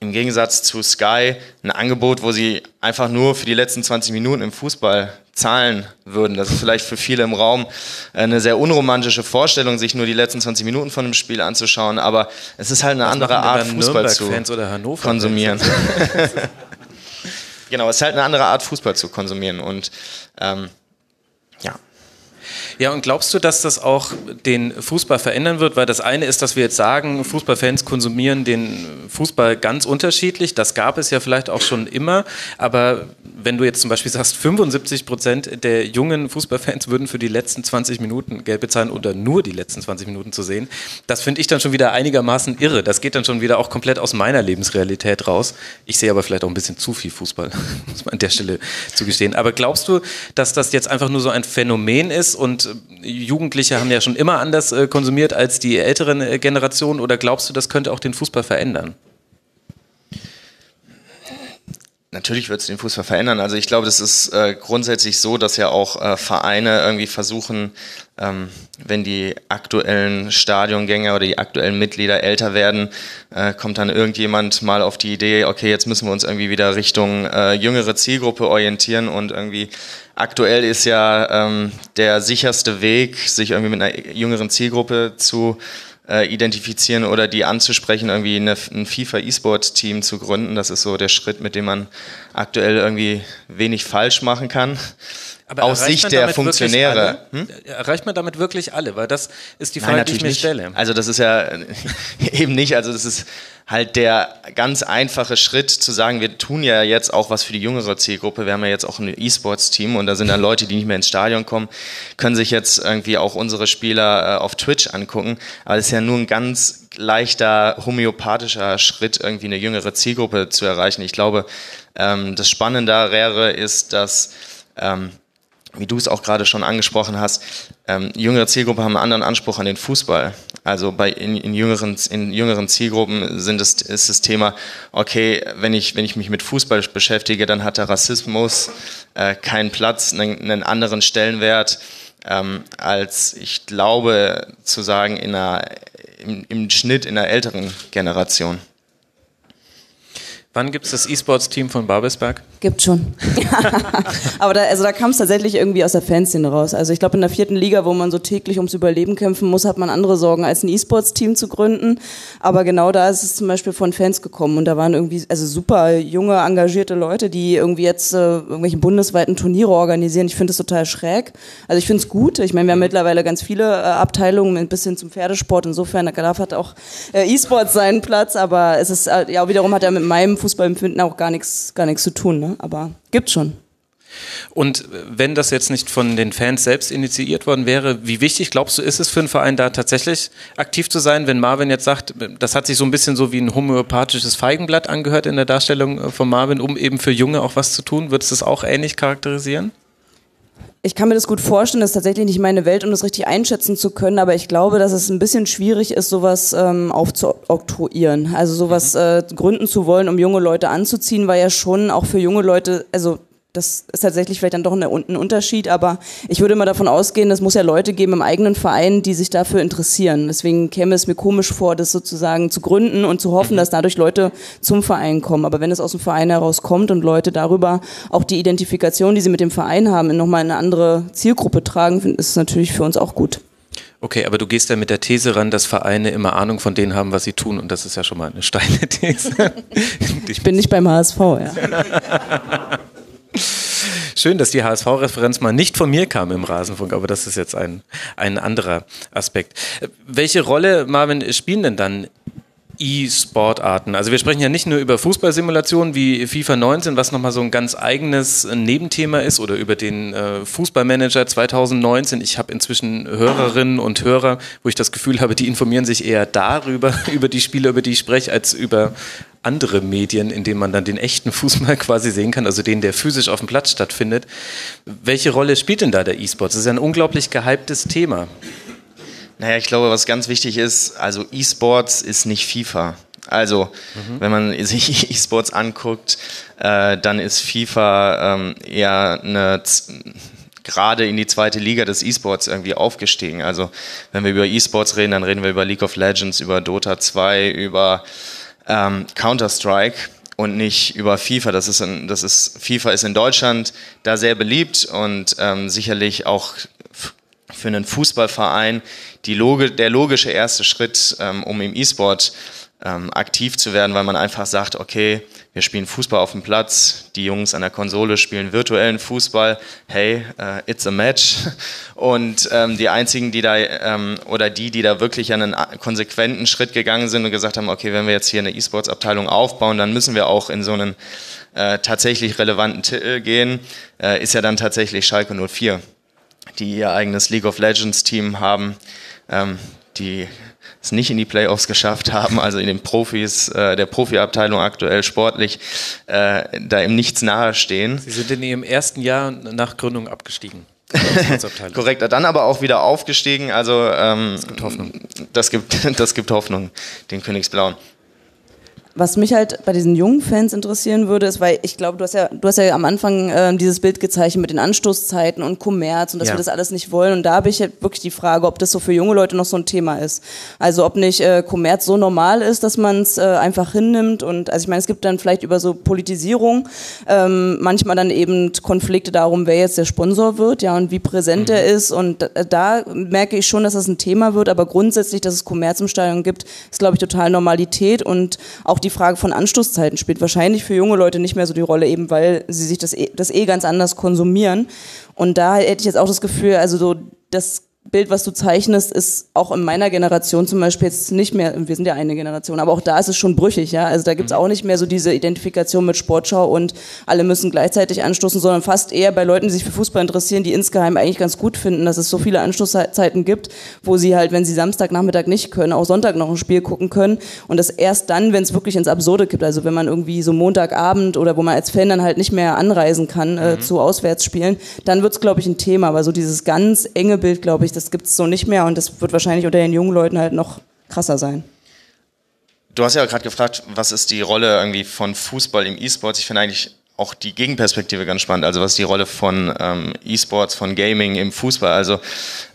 im Gegensatz zu Sky ein Angebot, wo sie einfach nur für die letzten 20 Minuten im Fußball zahlen würden. Das ist vielleicht für viele im Raum eine sehr unromantische Vorstellung, sich nur die letzten 20 Minuten von einem Spiel anzuschauen, aber es ist halt eine Was andere Art, Fußball zu konsumieren. genau, es ist halt eine andere Art, Fußball zu konsumieren und ähm. Ja, und glaubst du, dass das auch den Fußball verändern wird? Weil das eine ist, dass wir jetzt sagen, Fußballfans konsumieren den Fußball ganz unterschiedlich. Das gab es ja vielleicht auch schon immer. Aber wenn du jetzt zum Beispiel sagst, 75 Prozent der jungen Fußballfans würden für die letzten 20 Minuten Geld bezahlen oder nur die letzten 20 Minuten zu sehen, das finde ich dann schon wieder einigermaßen irre. Das geht dann schon wieder auch komplett aus meiner Lebensrealität raus. Ich sehe aber vielleicht auch ein bisschen zu viel Fußball, muss man an der Stelle zugestehen. Aber glaubst du, dass das jetzt einfach nur so ein Phänomen ist und Jugendliche haben ja schon immer anders äh, konsumiert als die älteren äh, Generationen oder glaubst du, das könnte auch den Fußball verändern? Natürlich wird es den Fußball verändern. Also ich glaube, das ist äh, grundsätzlich so, dass ja auch äh, Vereine irgendwie versuchen, ähm, wenn die aktuellen Stadiongänger oder die aktuellen Mitglieder älter werden, äh, kommt dann irgendjemand mal auf die Idee, okay, jetzt müssen wir uns irgendwie wieder Richtung äh, jüngere Zielgruppe orientieren und irgendwie aktuell ist ja ähm, der sicherste Weg, sich irgendwie mit einer jüngeren Zielgruppe zu äh, identifizieren oder die anzusprechen, irgendwie eine, ein FIFA E-Sport-Team zu gründen. Das ist so der Schritt, mit dem man aktuell irgendwie wenig falsch machen kann. Aber aus Sicht der Funktionäre. Hm? Erreicht man damit wirklich alle? Weil das ist die Frage, Nein, die ich mir nicht. stelle. Also das ist ja eben nicht, also das ist halt der ganz einfache Schritt zu sagen, wir tun ja jetzt auch was für die jüngere Zielgruppe. Wir haben ja jetzt auch ein E-Sports-Team und da sind dann Leute, die nicht mehr ins Stadion kommen, können sich jetzt irgendwie auch unsere Spieler äh, auf Twitch angucken. Aber es ist ja nur ein ganz leichter homöopathischer Schritt, irgendwie eine jüngere Zielgruppe zu erreichen. Ich glaube, ähm, das Spannendere ist, dass ähm, wie du es auch gerade schon angesprochen hast, ähm, jüngere Zielgruppen haben einen anderen Anspruch an den Fußball. Also bei in, in, jüngeren, in jüngeren Zielgruppen sind es, ist das Thema, okay, wenn ich, wenn ich mich mit Fußball beschäftige, dann hat der Rassismus äh, keinen Platz, einen, einen anderen Stellenwert, ähm, als ich glaube zu sagen in einer, im, im Schnitt in einer älteren Generation. Wann gibt es das E-Sports-Team von Babelsberg? Gibt schon. Aber da, also da kam es tatsächlich irgendwie aus der Fanszene raus. Also ich glaube, in der vierten Liga, wo man so täglich ums Überleben kämpfen muss, hat man andere Sorgen, als ein E-Sports-Team zu gründen. Aber genau da ist es zum Beispiel von Fans gekommen. Und da waren irgendwie also super junge, engagierte Leute, die irgendwie jetzt äh, irgendwelche bundesweiten Turniere organisieren. Ich finde das total schräg. Also ich finde es gut. Ich meine, wir haben mittlerweile ganz viele äh, Abteilungen, ein bisschen zum Pferdesport. Insofern, da hat auch äh, E-Sports seinen Platz. Aber es ist, äh, ja, wiederum hat er mit meinem Fußballempfinden auch gar nichts gar nichts zu tun, ne? aber gibt's schon. Und wenn das jetzt nicht von den Fans selbst initiiert worden wäre, wie wichtig glaubst du, ist es für einen Verein da tatsächlich aktiv zu sein, wenn Marvin jetzt sagt, das hat sich so ein bisschen so wie ein homöopathisches Feigenblatt angehört in der Darstellung von Marvin, um eben für Junge auch was zu tun? Würdest du das auch ähnlich charakterisieren? Ich kann mir das gut vorstellen, das ist tatsächlich nicht meine Welt, um das richtig einschätzen zu können, aber ich glaube, dass es ein bisschen schwierig ist, sowas ähm, aufzuoktroyieren. Also sowas mhm. äh, gründen zu wollen, um junge Leute anzuziehen, war ja schon auch für junge Leute, also das ist tatsächlich vielleicht dann doch ein Unterschied, aber ich würde mal davon ausgehen, es muss ja Leute geben im eigenen Verein, die sich dafür interessieren. Deswegen käme es mir komisch vor, das sozusagen zu gründen und zu hoffen, mhm. dass dadurch Leute zum Verein kommen. Aber wenn es aus dem Verein heraus kommt und Leute darüber auch die Identifikation, die sie mit dem Verein haben, nochmal in eine andere Zielgruppe tragen, ist es natürlich für uns auch gut. Okay, aber du gehst ja mit der These ran, dass Vereine immer Ahnung von denen haben, was sie tun. Und das ist ja schon mal eine steile These. ich bin nicht beim HSV, ja. Schön, dass die HSV-Referenz mal nicht von mir kam im Rasenfunk, aber das ist jetzt ein, ein anderer Aspekt. Welche Rolle, Marvin, spielen denn dann E-Sportarten. Also wir sprechen ja nicht nur über Fußballsimulationen wie FIFA 19, was nochmal so ein ganz eigenes Nebenthema ist, oder über den äh, Fußballmanager 2019. Ich habe inzwischen Hörerinnen und Hörer, wo ich das Gefühl habe, die informieren sich eher darüber, über die Spiele, über die ich spreche, als über andere Medien, in denen man dann den echten Fußball quasi sehen kann, also den, der physisch auf dem Platz stattfindet. Welche Rolle spielt denn da der E-Sport? Das ist ja ein unglaublich gehyptes Thema. Naja, ich glaube, was ganz wichtig ist, also E-Sports ist nicht FIFA. Also, mhm. wenn man sich E-Sports anguckt, äh, dann ist FIFA ähm, eher eine gerade in die zweite Liga des E-Sports irgendwie aufgestiegen. Also, wenn wir über E-Sports reden, dann reden wir über League of Legends, über Dota 2, über ähm, Counter-Strike und nicht über FIFA. Das ist, ein, das ist, FIFA ist in Deutschland da sehr beliebt und ähm, sicherlich auch für einen Fußballverein die Loge, der logische erste Schritt, ähm, um im E-Sport ähm, aktiv zu werden, weil man einfach sagt, okay, wir spielen Fußball auf dem Platz, die Jungs an der Konsole spielen virtuellen Fußball, hey, uh, it's a match. Und ähm, die einzigen, die da, ähm, oder die, die da wirklich einen konsequenten Schritt gegangen sind und gesagt haben, okay, wenn wir jetzt hier eine E-Sports-Abteilung aufbauen, dann müssen wir auch in so einen äh, tatsächlich relevanten Titel gehen, äh, ist ja dann tatsächlich Schalke 04, die ihr eigenes League of Legends Team haben, ähm, die es nicht in die Playoffs geschafft haben, also in den Profis, äh, der Profiabteilung aktuell sportlich, äh, da im Nichts nahestehen. Sie sind in ihrem ersten Jahr nach Gründung abgestiegen. Korrekt, dann aber auch wieder aufgestiegen. Also ähm, das gibt Hoffnung. Das gibt, das gibt Hoffnung, den Königsblauen. Was mich halt bei diesen jungen Fans interessieren würde, ist, weil ich glaube, du hast ja, du hast ja am Anfang äh, dieses Bild gezeichnet mit den Anstoßzeiten und Kommerz und dass ja. wir das alles nicht wollen. Und da habe ich halt wirklich die Frage, ob das so für junge Leute noch so ein Thema ist. Also ob nicht äh, Kommerz so normal ist, dass man es äh, einfach hinnimmt. Und also ich meine, es gibt dann vielleicht über so Politisierung ähm, manchmal dann eben Konflikte darum, wer jetzt der Sponsor wird, ja, und wie präsent mhm. er ist. Und äh, da merke ich schon, dass das ein Thema wird. Aber grundsätzlich, dass es Kommerz im Stadion gibt, ist glaube ich total Normalität und auch die die Frage von Anstoßzeiten spielt wahrscheinlich für junge Leute nicht mehr so die Rolle, eben weil sie sich das eh, das eh ganz anders konsumieren. Und da hätte ich jetzt auch das Gefühl, also so das Bild, was du zeichnest, ist auch in meiner Generation zum Beispiel jetzt nicht mehr, wir sind ja eine Generation, aber auch da ist es schon brüchig, ja. Also da gibt's mhm. auch nicht mehr so diese Identifikation mit Sportschau und alle müssen gleichzeitig anstoßen, sondern fast eher bei Leuten, die sich für Fußball interessieren, die insgeheim eigentlich ganz gut finden, dass es so viele Anstoßzeiten gibt, wo sie halt, wenn sie Samstagnachmittag nicht können, auch Sonntag noch ein Spiel gucken können. Und das erst dann, wenn es wirklich ins Absurde gibt, also wenn man irgendwie so Montagabend oder wo man als Fan dann halt nicht mehr anreisen kann äh, mhm. zu Auswärtsspielen, dann wird's, glaube ich, ein Thema. Aber so dieses ganz enge Bild, glaube ich, das gibt es so nicht mehr und das wird wahrscheinlich unter den jungen Leuten halt noch krasser sein. Du hast ja gerade gefragt, was ist die Rolle irgendwie von Fußball im E-Sports? Ich finde eigentlich auch die Gegenperspektive ganz spannend. Also was die Rolle von ähm, E-Sports, von Gaming im Fußball. Also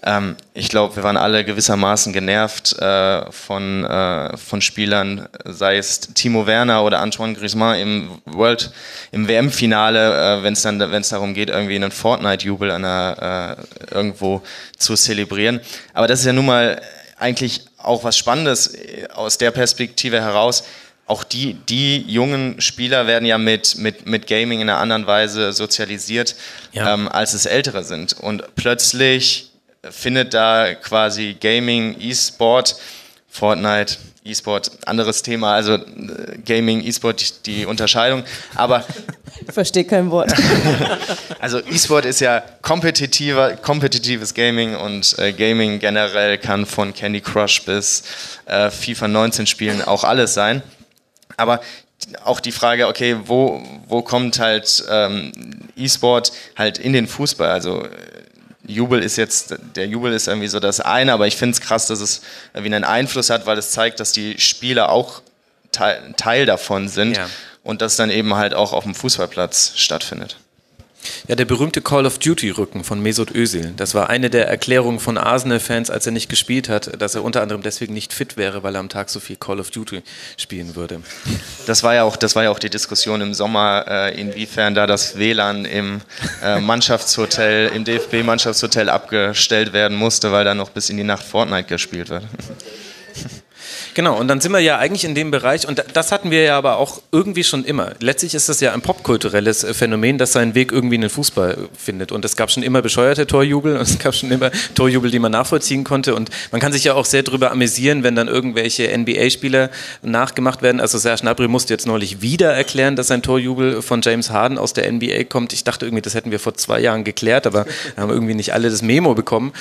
ähm, ich glaube, wir waren alle gewissermaßen genervt äh, von, äh, von Spielern, sei es Timo Werner oder Antoine Griezmann im World, im WM-Finale, äh, wenn es dann, wenn es darum geht, irgendwie einen Fortnite-Jubel äh, irgendwo zu zelebrieren. Aber das ist ja nun mal eigentlich auch was Spannendes äh, aus der Perspektive heraus auch die, die jungen Spieler werden ja mit, mit, mit Gaming in einer anderen Weise sozialisiert, ja. ähm, als es ältere sind. Und plötzlich findet da quasi Gaming, E-Sport, Fortnite, E-Sport, anderes Thema, also äh, Gaming, E-Sport, die, die Unterscheidung. Aber ich verstehe kein Wort. also E-Sport ist ja kompetitiver, kompetitives Gaming und äh, Gaming generell kann von Candy Crush bis äh, FIFA 19 Spielen auch alles sein. Aber auch die Frage, okay, wo, wo kommt halt ähm, E-Sport halt in den Fußball? Also äh, Jubel ist jetzt, der Jubel ist irgendwie so das eine, aber ich finde es krass, dass es irgendwie einen Einfluss hat, weil es zeigt, dass die Spieler auch Teil, Teil davon sind ja. und das dann eben halt auch auf dem Fußballplatz stattfindet. Ja, der berühmte Call of Duty-Rücken von Mesut Özil. Das war eine der Erklärungen von Arsenal-Fans, als er nicht gespielt hat, dass er unter anderem deswegen nicht fit wäre, weil er am Tag so viel Call of Duty spielen würde. Das war ja auch, das war ja auch die Diskussion im Sommer, äh, inwiefern da das WLAN im äh, Mannschaftshotel, im DFB-Mannschaftshotel abgestellt werden musste, weil da noch bis in die Nacht Fortnite gespielt wird. Genau, und dann sind wir ja eigentlich in dem Bereich, und das hatten wir ja aber auch irgendwie schon immer. Letztlich ist das ja ein popkulturelles äh, Phänomen, das seinen Weg irgendwie in den Fußball findet. Und es gab schon immer bescheuerte Torjubel und es gab schon immer Torjubel, die man nachvollziehen konnte. Und man kann sich ja auch sehr darüber amüsieren, wenn dann irgendwelche NBA-Spieler nachgemacht werden. Also Serge Gnabry musste jetzt neulich wieder erklären, dass ein Torjubel von James Harden aus der NBA kommt. Ich dachte irgendwie, das hätten wir vor zwei Jahren geklärt, aber haben irgendwie nicht alle das Memo bekommen.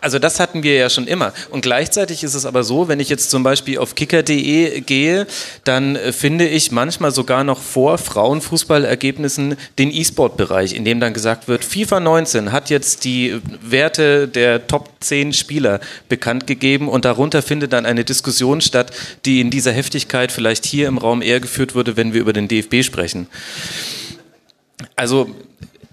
Also das hatten wir ja schon immer. Und gleichzeitig ist es aber so, wenn ich jetzt zum Beispiel auf kicker.de gehe, dann äh, finde ich manchmal sogar noch vor Frauenfußballergebnissen den E-Sport-Bereich, in dem dann gesagt wird, FIFA 19 hat jetzt die Werte der Top 10 Spieler bekannt gegeben und darunter findet dann eine Diskussion statt, die in dieser Heftigkeit vielleicht hier im Raum eher geführt wurde, wenn wir über den DFB sprechen. Also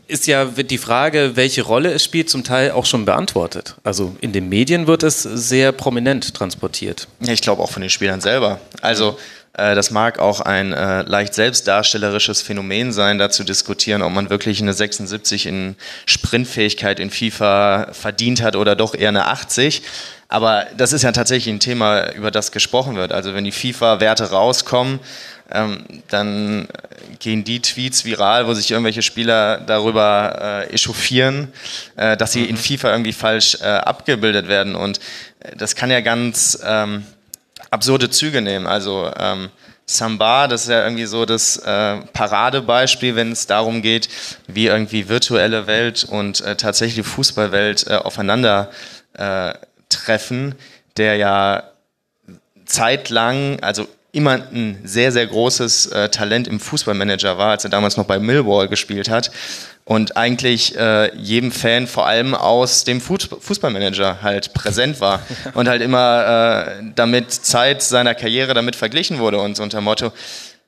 ist ja die Frage, welche Rolle es spielt, zum Teil auch schon beantwortet. Also in den Medien wird es sehr prominent transportiert. Ich glaube auch von den Spielern selber. Also äh, das mag auch ein äh, leicht selbstdarstellerisches Phänomen sein, da zu diskutieren, ob man wirklich eine 76 in Sprintfähigkeit in FIFA verdient hat oder doch eher eine 80. Aber das ist ja tatsächlich ein Thema, über das gesprochen wird. Also wenn die FIFA-Werte rauskommen, ähm, dann gehen die Tweets viral, wo sich irgendwelche Spieler darüber äh, echauffieren, äh, dass sie in mhm. FIFA irgendwie falsch äh, abgebildet werden. Und äh, das kann ja ganz ähm, absurde Züge nehmen. Also ähm, Samba, das ist ja irgendwie so das äh, Paradebeispiel, wenn es darum geht, wie irgendwie virtuelle Welt und äh, tatsächlich Fußballwelt äh, aufeinander äh, treffen, der ja zeitlang, also immer ein sehr, sehr großes äh, Talent im Fußballmanager war, als er damals noch bei Millwall gespielt hat. Und eigentlich äh, jedem Fan vor allem aus dem Fußballmanager halt präsent war und halt immer äh, damit Zeit seiner Karriere damit verglichen wurde und so unter Motto,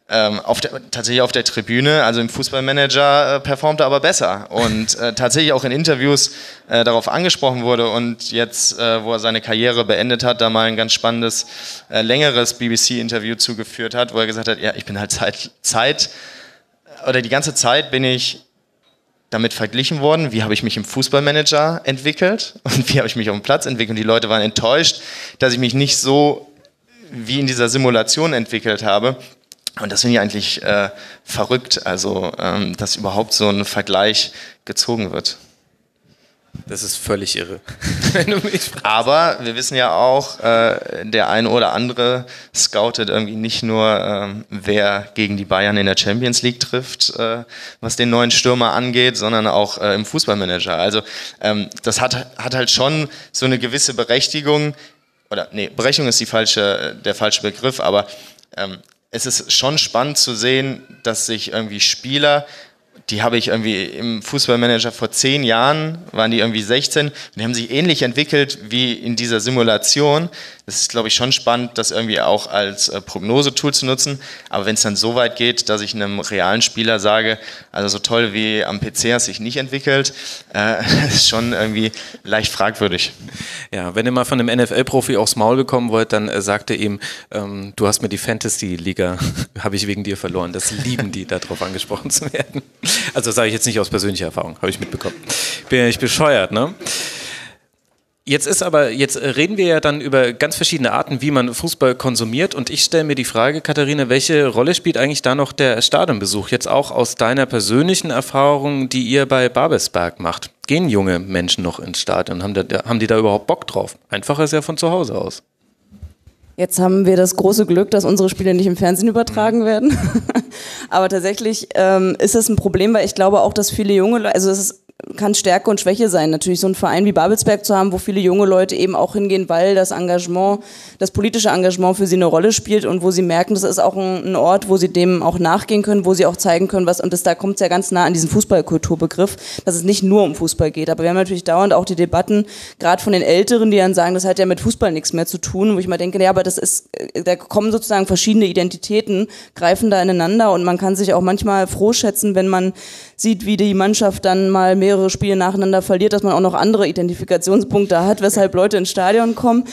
ähm, auf der, tatsächlich auf der Tribüne, also im Fußballmanager, äh, performt er aber besser und äh, tatsächlich auch in Interviews äh, darauf angesprochen wurde und jetzt, äh, wo er seine Karriere beendet hat, da mal ein ganz spannendes, äh, längeres BBC-Interview zugeführt hat, wo er gesagt hat, ja, ich bin halt Zeit, Zeit oder die ganze Zeit bin ich damit verglichen worden, wie habe ich mich im Fußballmanager entwickelt und wie habe ich mich auf dem Platz entwickelt. Und die Leute waren enttäuscht, dass ich mich nicht so wie in dieser Simulation entwickelt habe. Und das finde ich eigentlich äh, verrückt, also ähm, dass überhaupt so ein Vergleich gezogen wird. Das ist völlig irre. Aber wir wissen ja auch, äh, der eine oder andere scoutet irgendwie nicht nur, äh, wer gegen die Bayern in der Champions League trifft, äh, was den neuen Stürmer angeht, sondern auch äh, im Fußballmanager. Also ähm, das hat, hat halt schon so eine gewisse Berechtigung, oder nee, Berechnung ist die falsche, der falsche Begriff, aber ähm, es ist schon spannend zu sehen, dass sich irgendwie Spieler, die habe ich irgendwie im Fußballmanager vor zehn Jahren, waren die irgendwie 16, und die haben sich ähnlich entwickelt wie in dieser Simulation, Es ist, glaube ich, schon spannend, das irgendwie auch als äh, Prognosetool zu nutzen. Aber wenn es dann so weit geht, dass ich einem realen Spieler sage, also so toll wie am PC hast sich nicht entwickelt, äh, ist schon irgendwie leicht fragwürdig. Ja, wenn ihr mal von einem NFL-Profi aufs Maul bekommen wollt, dann äh, sagt er ihm, ähm, du hast mir die Fantasy-Liga, habe ich wegen dir verloren. Das lieben die, darauf angesprochen zu werden. Also sage ich jetzt nicht aus persönlicher Erfahrung, habe ich mitbekommen. Bin ja nicht bescheuert, ne? Jetzt ist aber, jetzt reden wir ja dann über ganz verschiedene Arten, wie man Fußball konsumiert. Und ich stelle mir die Frage, Katharina, welche Rolle spielt eigentlich da noch der Stadionbesuch? Jetzt auch aus deiner persönlichen Erfahrung, die ihr bei Babelsberg macht. Gehen junge Menschen noch ins Stadion? Haben, da, haben die da überhaupt Bock drauf? Einfacher ist ja von zu Hause aus. Jetzt haben wir das große Glück, dass unsere Spiele nicht im Fernsehen übertragen werden. Aber tatsächlich ähm, ist es ein Problem, weil ich glaube auch, dass viele junge Leute, also es ist kann Stärke und Schwäche sein. Natürlich so einen Verein wie Babelsberg zu haben, wo viele junge Leute eben auch hingehen, weil das Engagement, das politische Engagement für sie eine Rolle spielt und wo sie merken, das ist auch ein, ein Ort, wo sie dem auch nachgehen können, wo sie auch zeigen können, was, und das, da kommt es ja ganz nah an diesen Fußballkulturbegriff, dass es nicht nur um Fußball geht. Aber wir haben natürlich dauernd auch die Debatten, gerade von den Älteren, die dann sagen, das hat ja mit Fußball nichts mehr zu tun, wo ich mal denke, ja, aber das ist, da kommen sozusagen verschiedene Identitäten, greifen da ineinander und man kann sich auch manchmal froh schätzen, wenn man sieht, wie die Mannschaft dann mal mehrere Spiele nacheinander verliert, dass man auch noch andere Identifikationspunkte hat, weshalb Leute ins Stadion kommen.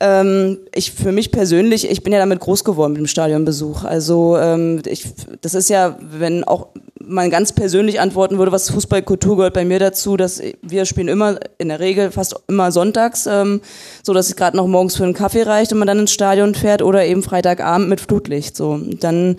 Ähm, ich für mich persönlich, ich bin ja damit groß geworden mit dem Stadionbesuch. Also ähm, ich, das ist ja, wenn auch man ganz persönlich antworten würde, was Fußballkultur gehört bei mir dazu, dass wir spielen immer in der Regel fast immer sonntags, ähm, so dass es gerade noch morgens für einen Kaffee reicht und man dann ins Stadion fährt oder eben Freitagabend mit Flutlicht. So dann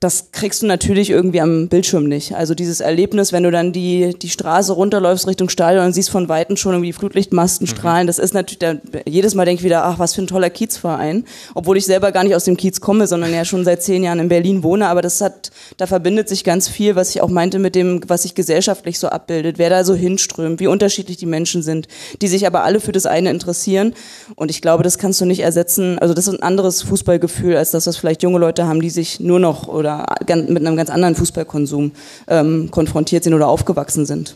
das kriegst du natürlich irgendwie am Bildschirm nicht. Also dieses Erlebnis, wenn du dann die, die Straße runterläufst Richtung Stadion und siehst von Weitem schon irgendwie die Flutlichtmasten mhm. strahlen, das ist natürlich, der, jedes Mal denke ich wieder, ach, was für ein toller Kiezverein. Obwohl ich selber gar nicht aus dem Kiez komme, sondern ja schon seit zehn Jahren in Berlin wohne, aber das hat, da verbindet sich ganz viel, was ich auch meinte mit dem, was sich gesellschaftlich so abbildet, wer da so hinströmt, wie unterschiedlich die Menschen sind, die sich aber alle für das eine interessieren. Und ich glaube, das kannst du nicht ersetzen, also das ist ein anderes Fußballgefühl als das, was vielleicht junge Leute haben, die sich nur noch oder oder mit einem ganz anderen Fußballkonsum ähm, konfrontiert sind oder aufgewachsen sind.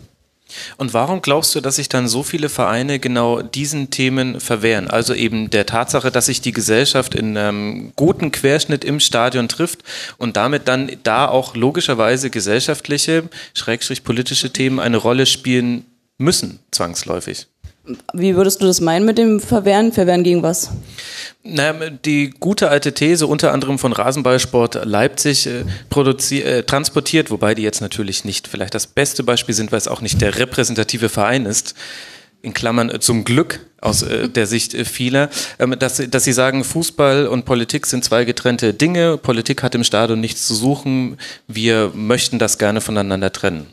Und warum glaubst du, dass sich dann so viele Vereine genau diesen Themen verwehren? Also eben der Tatsache, dass sich die Gesellschaft in einem guten Querschnitt im Stadion trifft und damit dann da auch logischerweise gesellschaftliche, schrägstrich politische Themen eine Rolle spielen müssen, zwangsläufig. Wie würdest du das meinen mit dem Verwehren? Verwehren gegen was? Naja, die gute alte These, unter anderem von Rasenballsport Leipzig, äh, äh, transportiert, wobei die jetzt natürlich nicht vielleicht das beste Beispiel sind, weil es auch nicht der repräsentative Verein ist, in Klammern äh, zum Glück aus äh, der Sicht äh, vieler, ähm, dass, dass sie sagen, Fußball und Politik sind zwei getrennte Dinge, Politik hat im Stadion nichts zu suchen, wir möchten das gerne voneinander trennen.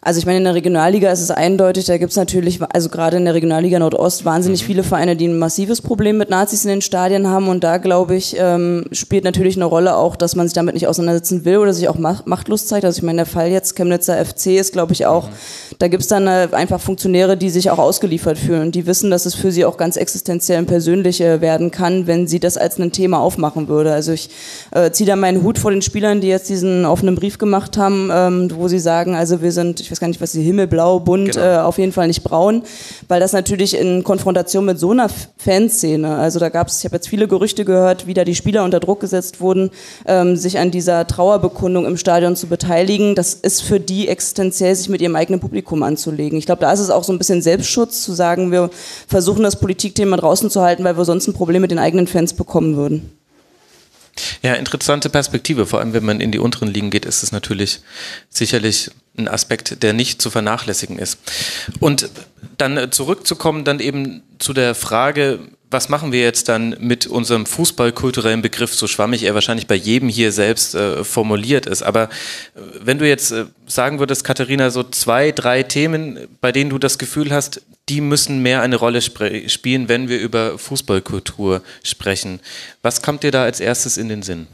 Also ich meine, in der Regionalliga ist es eindeutig, da gibt es natürlich, also gerade in der Regionalliga Nordost, wahnsinnig mhm. viele Vereine, die ein massives Problem mit Nazis in den Stadien haben. Und da, glaube ich, ähm, spielt natürlich eine Rolle auch, dass man sich damit nicht auseinandersetzen will oder sich auch machtlos zeigt. Also ich meine, der Fall jetzt Chemnitzer FC ist, glaube ich, auch, mhm. da gibt es dann äh, einfach Funktionäre, die sich auch ausgeliefert fühlen und die wissen, dass es für sie auch ganz existenziell und persönlich äh, werden kann, wenn sie das als ein Thema aufmachen würde. Also ich äh, ziehe da meinen Hut vor den Spielern, die jetzt diesen offenen Brief gemacht haben, ähm, wo sie sagen, also wir sind, ich weiß gar nicht, was die Himmelblau, bunt, genau. äh, auf jeden Fall nicht braun, weil das natürlich in Konfrontation mit so einer Fanszene, also da gab es, ich habe jetzt viele Gerüchte gehört, wie da die Spieler unter Druck gesetzt wurden, ähm, sich an dieser Trauerbekundung im Stadion zu beteiligen. Das ist für die existenziell, sich mit ihrem eigenen Publikum anzulegen. Ich glaube, da ist es auch so ein bisschen Selbstschutz, zu sagen, wir versuchen das Politikthema draußen zu halten, weil wir sonst ein Problem mit den eigenen Fans bekommen würden. Ja, interessante Perspektive. Vor allem, wenn man in die unteren Ligen geht, ist es natürlich sicherlich ein Aspekt, der nicht zu vernachlässigen ist. Und dann zurückzukommen, dann eben zu der Frage, was machen wir jetzt dann mit unserem fußballkulturellen Begriff, so schwammig er wahrscheinlich bei jedem hier selbst äh, formuliert ist. Aber äh, wenn du jetzt äh, sagen würdest, Katharina, so zwei, drei Themen, bei denen du das Gefühl hast, die müssen mehr eine Rolle spielen, wenn wir über Fußballkultur sprechen. Was kommt dir da als erstes in den Sinn?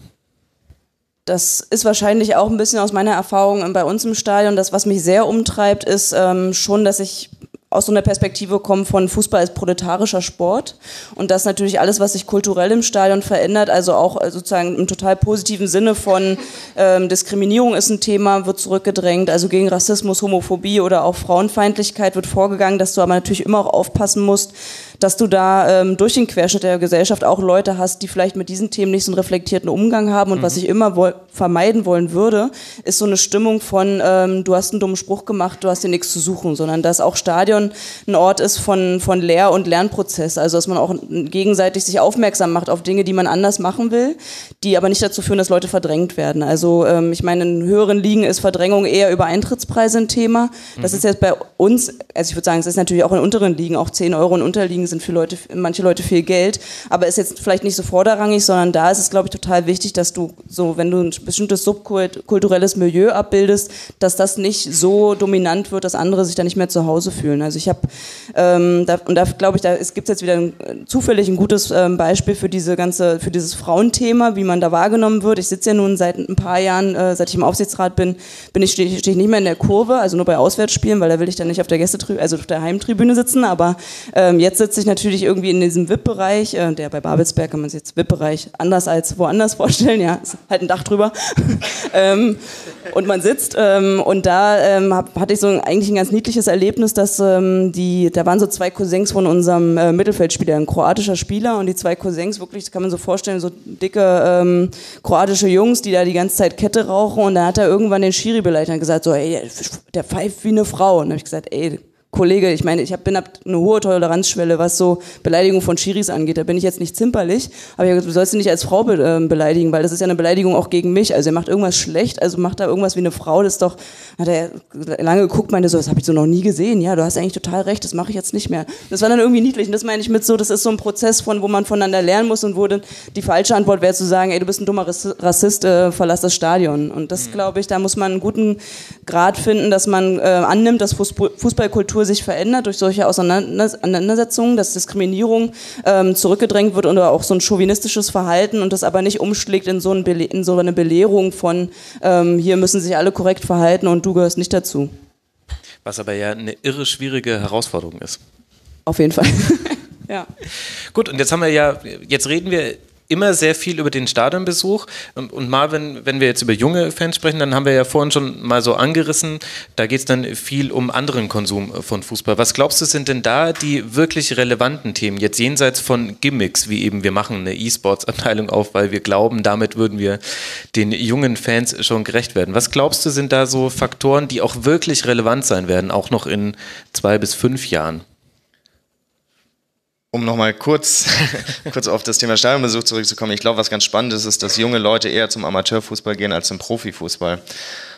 Das ist wahrscheinlich auch ein bisschen aus meiner Erfahrung bei uns im Stadion. Das, was mich sehr umtreibt, ist ähm, schon, dass ich aus so einer Perspektive kommen von Fußball als proletarischer Sport und das natürlich alles, was sich kulturell im Stadion verändert, also auch äh, sozusagen im total positiven Sinne von ähm, Diskriminierung ist ein Thema, wird zurückgedrängt, also gegen Rassismus, Homophobie oder auch Frauenfeindlichkeit wird vorgegangen, dass du aber natürlich immer auch aufpassen musst, dass du da ähm, durch den Querschnitt der Gesellschaft auch Leute hast, die vielleicht mit diesen Themen nicht so einen reflektierten Umgang haben. Und mhm. was ich immer wo vermeiden wollen würde, ist so eine Stimmung von, ähm, du hast einen dummen Spruch gemacht, du hast dir nichts zu suchen, sondern dass auch Stadion ein Ort ist von, von Lehr- und Lernprozess. Also dass man auch gegenseitig sich aufmerksam macht auf Dinge, die man anders machen will, die aber nicht dazu führen, dass Leute verdrängt werden. Also ähm, ich meine, in höheren Ligen ist Verdrängung eher über Eintrittspreise ein Thema. Das mhm. ist jetzt bei uns, also ich würde sagen, es ist natürlich auch in unteren Ligen, auch 10 Euro in Unterliegen sind für Leute, manche Leute viel Geld, aber ist jetzt vielleicht nicht so vorderrangig, sondern da ist es, glaube ich, total wichtig, dass du so, wenn du ein bestimmtes subkulturelles Milieu abbildest, dass das nicht so dominant wird, dass andere sich da nicht mehr zu Hause fühlen. Also ich habe, ähm, da, und da glaube ich, da gibt es jetzt wieder ein, zufällig ein gutes ähm, Beispiel für diese ganze, für dieses Frauenthema, wie man da wahrgenommen wird. Ich sitze ja nun seit ein paar Jahren, äh, seit ich im Aufsichtsrat bin, bin ich stehe steh ich nicht mehr in der Kurve, also nur bei Auswärtsspielen, weil da will ich dann nicht auf der Gästetribüne, also auf der Heimtribüne sitzen. Aber ähm, jetzt sitze ich natürlich irgendwie in diesem VIP-Bereich, äh, der bei Babelsberg kann man sich jetzt VIP-Bereich anders als woanders vorstellen, ja, ist halt ein Dach drüber. ähm, und man sitzt ähm, und da ähm, hab, hatte ich so ein, eigentlich ein ganz niedliches Erlebnis, dass ähm, die, da waren so zwei Cousins von unserem äh, Mittelfeldspieler, ein kroatischer Spieler und die zwei Cousins, wirklich, das kann man so vorstellen, so dicke ähm, kroatische Jungs, die da die ganze Zeit Kette rauchen und da hat er irgendwann den Schiri beleidigt und gesagt so, ey, der pfeift wie eine Frau. Und dann habe ich gesagt, ey, Kollege, ich meine, ich hab, bin hab eine hohe Toleranzschwelle, was so Beleidigung von Schiris angeht. Da bin ich jetzt nicht zimperlich, aber ich, du sollst ihn nicht als Frau be äh, beleidigen, weil das ist ja eine Beleidigung auch gegen mich. Also er macht irgendwas schlecht, also macht er irgendwas wie eine Frau, das ist doch, hat er lange geguckt, meinte so, das habe ich so noch nie gesehen. Ja, du hast eigentlich total recht, das mache ich jetzt nicht mehr. Das war dann irgendwie niedlich und das meine ich mit so, das ist so ein Prozess von, wo man voneinander lernen muss und wo dann die falsche Antwort wäre zu sagen, ey, du bist ein dummer Rassist, äh, verlass das Stadion. Und das mhm. glaube ich, da muss man einen guten Grad finden, dass man äh, annimmt, dass Fußballkultur sich verändert durch solche Auseinandersetzungen, dass Diskriminierung ähm, zurückgedrängt wird oder auch so ein chauvinistisches Verhalten und das aber nicht umschlägt in so, ein in so eine Belehrung von ähm, hier müssen sich alle korrekt verhalten und du gehörst nicht dazu. Was aber ja eine irre schwierige Herausforderung ist. Auf jeden Fall. ja. Gut, und jetzt haben wir ja, jetzt reden wir immer sehr viel über den Stadionbesuch. Und, wenn, wenn wir jetzt über junge Fans sprechen, dann haben wir ja vorhin schon mal so angerissen, da geht es dann viel um anderen Konsum von Fußball. Was glaubst du, sind denn da die wirklich relevanten Themen, jetzt jenseits von Gimmicks, wie eben wir machen eine E-Sports-Abteilung auf, weil wir glauben, damit würden wir den jungen Fans schon gerecht werden. Was glaubst du, sind da so Faktoren, die auch wirklich relevant sein werden, auch noch in zwei bis fünf Jahren? Um nochmal kurz, kurz auf das Thema Stadionbesuch zurückzukommen, ich glaube, was ganz spannend ist, ist, dass junge Leute eher zum Amateurfußball gehen als zum Profifußball.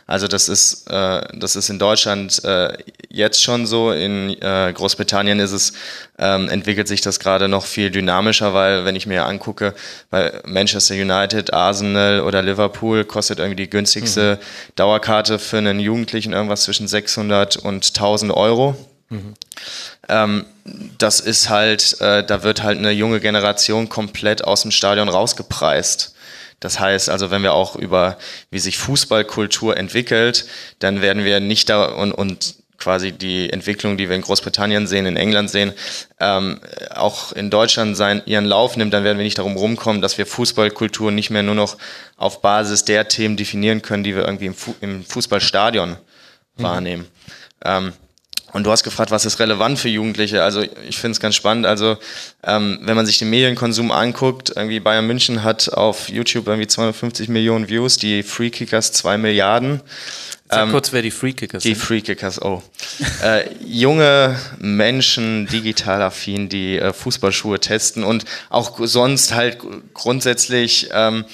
Also das ist, äh, das ist in Deutschland äh, jetzt schon so. In äh, Großbritannien ist es, ähm, entwickelt sich das gerade noch viel dynamischer, weil wenn ich mir angucke, bei Manchester United, Arsenal oder Liverpool kostet irgendwie die günstigste mhm. Dauerkarte für einen Jugendlichen irgendwas zwischen 600 und 1000 Euro. Mhm. Ähm, das ist halt, äh, da wird halt eine junge Generation komplett aus dem Stadion rausgepreist. Das heißt also, wenn wir auch über, wie sich Fußballkultur entwickelt, dann werden wir nicht da und, und quasi die Entwicklung, die wir in Großbritannien sehen, in England sehen, ähm, auch in Deutschland sein, ihren Lauf nimmt, dann werden wir nicht darum rumkommen, dass wir Fußballkultur nicht mehr nur noch auf Basis der Themen definieren können, die wir irgendwie im, Fu im Fußballstadion mhm. wahrnehmen. Ähm, und du hast gefragt, was ist relevant für Jugendliche? Also ich finde es ganz spannend. Also ähm, wenn man sich den Medienkonsum anguckt, irgendwie Bayern München hat auf YouTube irgendwie 250 Millionen Views, die Free Kickers 2 Milliarden. Sag ähm, kurz, wer die Free Kickers die sind. Die Free Kickers, oh. äh, junge Menschen, digital affin, die äh, Fußballschuhe testen und auch sonst halt grundsätzlich ähm,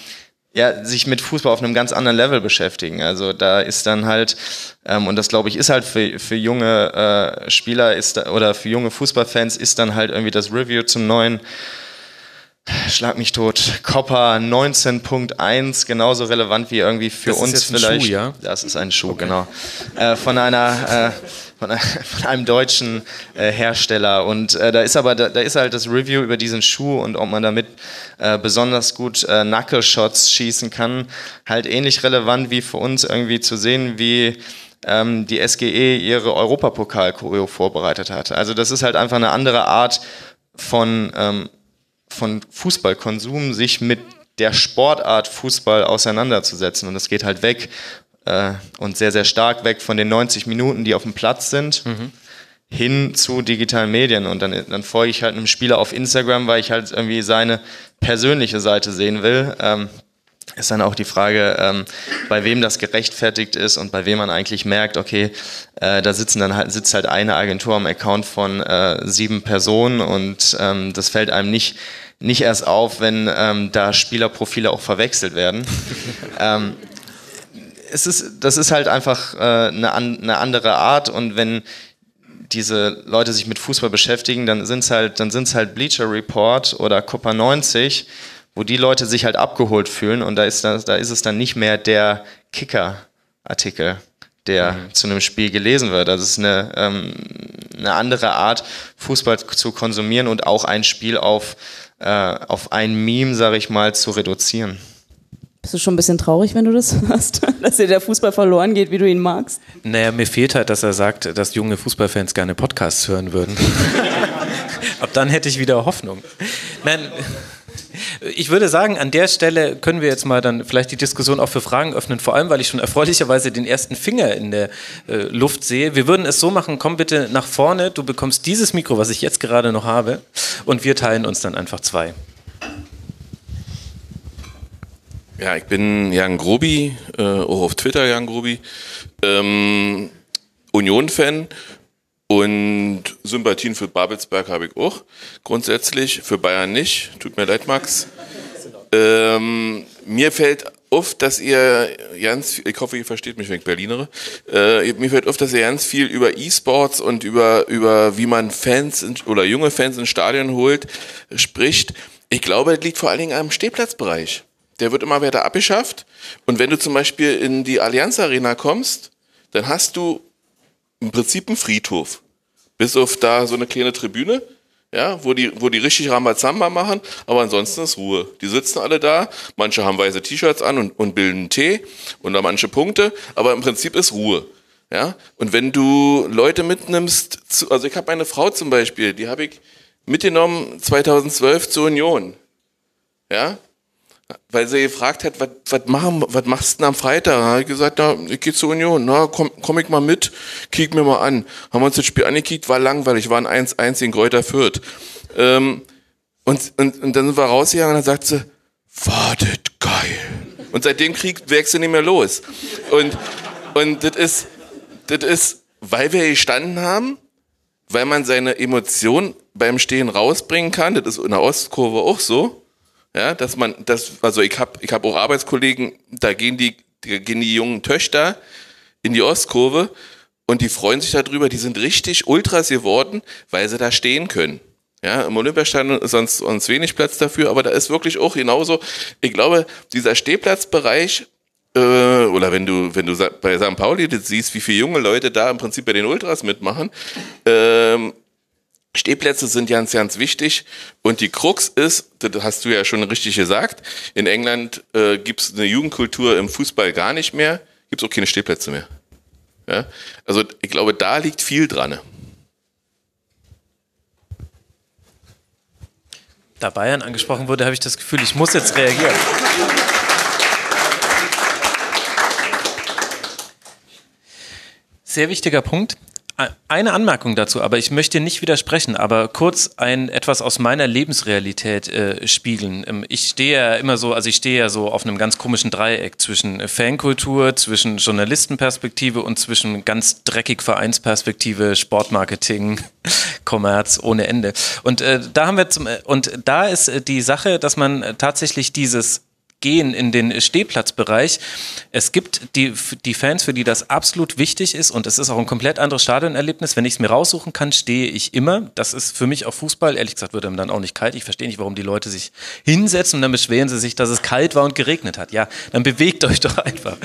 ja, sich mit Fußball auf einem ganz anderen Level beschäftigen. Also da ist dann halt, ähm, und das glaube ich ist halt für, für junge äh, Spieler ist da, oder für junge Fußballfans ist dann halt irgendwie das Review zum neuen Schlag mich tot. Copper 19.1, genauso relevant wie irgendwie für das uns vielleicht. Schuh, ja? Das ist ein Schuh, okay. genau. Äh, von einer, äh, von, von, einem deutschen äh, Hersteller. Und äh, da ist aber, da, da, ist halt das Review über diesen Schuh und ob man damit äh, besonders gut äh, Knuckle-Shots schießen kann, halt ähnlich relevant wie für uns irgendwie zu sehen, wie ähm, die SGE ihre Europapokal-Choreo vorbereitet hat. Also das ist halt einfach eine andere Art von ähm, von Fußballkonsum, sich mit der Sportart Fußball auseinanderzusetzen. Und es geht halt weg äh, und sehr, sehr stark weg von den 90 Minuten, die auf dem Platz sind, mhm. hin zu digitalen Medien und dann, dann folge ich halt einem Spieler auf Instagram, weil ich halt irgendwie seine persönliche Seite sehen will. Ähm, ist dann auch die Frage, ähm, bei wem das gerechtfertigt ist und bei wem man eigentlich merkt, okay, äh, da sitzen dann halt, sitzt halt eine Agentur am Account von äh, sieben Personen und ähm, das fällt einem nicht, nicht erst auf, wenn ähm, da Spielerprofile auch verwechselt werden. ähm, es ist, das ist halt einfach äh, eine, eine andere Art und wenn diese Leute sich mit Fußball beschäftigen, dann sind es halt, dann sind's halt Bleacher Report oder Copa 90 wo die Leute sich halt abgeholt fühlen und da ist, das, da ist es dann nicht mehr der Kicker-Artikel, der mhm. zu einem Spiel gelesen wird. Das ist eine, ähm, eine andere Art, Fußball zu konsumieren und auch ein Spiel auf, äh, auf ein Meme, sage ich mal, zu reduzieren. Bist du schon ein bisschen traurig, wenn du das hörst, dass dir der Fußball verloren geht, wie du ihn magst? Naja, mir fehlt halt, dass er sagt, dass junge Fußballfans gerne Podcasts hören würden. Ab dann hätte ich wieder Hoffnung. Nein, ich würde sagen, an der Stelle können wir jetzt mal dann vielleicht die Diskussion auch für Fragen öffnen, vor allem, weil ich schon erfreulicherweise den ersten Finger in der äh, Luft sehe. Wir würden es so machen, komm bitte nach vorne, du bekommst dieses Mikro, was ich jetzt gerade noch habe, und wir teilen uns dann einfach zwei. Ja, ich bin Jan Grobi, äh, auch auf Twitter Jan Grobi, ähm, Union-Fan und Sympathien für Babelsberg habe ich auch. Grundsätzlich, für Bayern nicht. Tut mir leid, Max. Ähm, mir fällt auf, dass ihr ganz, ich hoffe, ihr versteht mich, wenn ich Berlinere. Äh, mir fällt auf, dass ihr ganz viel über E-Sports und über, über wie man Fans in, oder junge Fans ins Stadion holt, spricht. Ich glaube, das liegt vor allen Dingen am Stehplatzbereich. Der wird immer weiter abgeschafft. Und wenn du zum Beispiel in die Allianz Arena kommst, dann hast du im Prinzip ein Friedhof. Bis auf da so eine kleine Tribüne, ja, wo die, wo die richtig Rambazamba machen, aber ansonsten ist Ruhe. Die sitzen alle da, manche haben weiße T-Shirts an und, und bilden Tee und da manche Punkte, aber im Prinzip ist Ruhe. Ja, und wenn du Leute mitnimmst, zu, also ich habe eine Frau zum Beispiel, die habe ich mitgenommen 2012 zur Union. Ja, weil sie gefragt hat, was, machst du denn am Freitag? Da habe ich gesagt, na, ich gehe zur Union. Na, komm, komm ich mal mit, kick mir mal an. Haben wir uns das Spiel angekickt, war langweilig, waren 1-1 in Kräuter Fürth. Ähm, und, und, und dann sind wir rausgegangen und dann sagt sie, war das geil. Und seitdem kriegt, wächst sie nicht mehr los. Und, und das ist, das weil wir gestanden haben, weil man seine Emotionen beim Stehen rausbringen kann, das ist in der Ostkurve auch so, ja, dass man, das, also ich habe ich hab auch Arbeitskollegen, da gehen die, da gehen die jungen Töchter in die Ostkurve und die freuen sich darüber, die sind richtig Ultras geworden, weil sie da stehen können. Ja, im Olympiastadion ist sonst, sonst wenig Platz dafür, aber da ist wirklich auch genauso. Ich glaube, dieser Stehplatzbereich, äh, oder wenn du, wenn du bei St. Pauli siehst, wie viele junge Leute da im Prinzip bei den Ultras mitmachen, ähm, Stehplätze sind ganz, ganz wichtig. Und die Krux ist, das hast du ja schon richtig gesagt, in England äh, gibt es eine Jugendkultur im Fußball gar nicht mehr, gibt es auch keine Stehplätze mehr. Ja? Also ich glaube, da liegt viel dran. Da Bayern angesprochen wurde, habe ich das Gefühl, ich muss jetzt reagieren. Sehr wichtiger Punkt. Eine Anmerkung dazu, aber ich möchte nicht widersprechen, aber kurz ein etwas aus meiner Lebensrealität äh, spiegeln. Ähm, ich stehe ja immer so, also ich stehe ja so auf einem ganz komischen Dreieck zwischen Fankultur, zwischen Journalistenperspektive und zwischen ganz dreckig Vereinsperspektive, Sportmarketing, Kommerz ohne Ende. Und äh, da haben wir zum und da ist äh, die Sache, dass man tatsächlich dieses gehen in den Stehplatzbereich. Es gibt die, die Fans, für die das absolut wichtig ist und es ist auch ein komplett anderes Stadionerlebnis. Wenn ich es mir raussuchen kann, stehe ich immer. Das ist für mich auch Fußball. Ehrlich gesagt wird einem dann auch nicht kalt. Ich verstehe nicht, warum die Leute sich hinsetzen und dann beschweren sie sich, dass es kalt war und geregnet hat. Ja, dann bewegt euch doch einfach.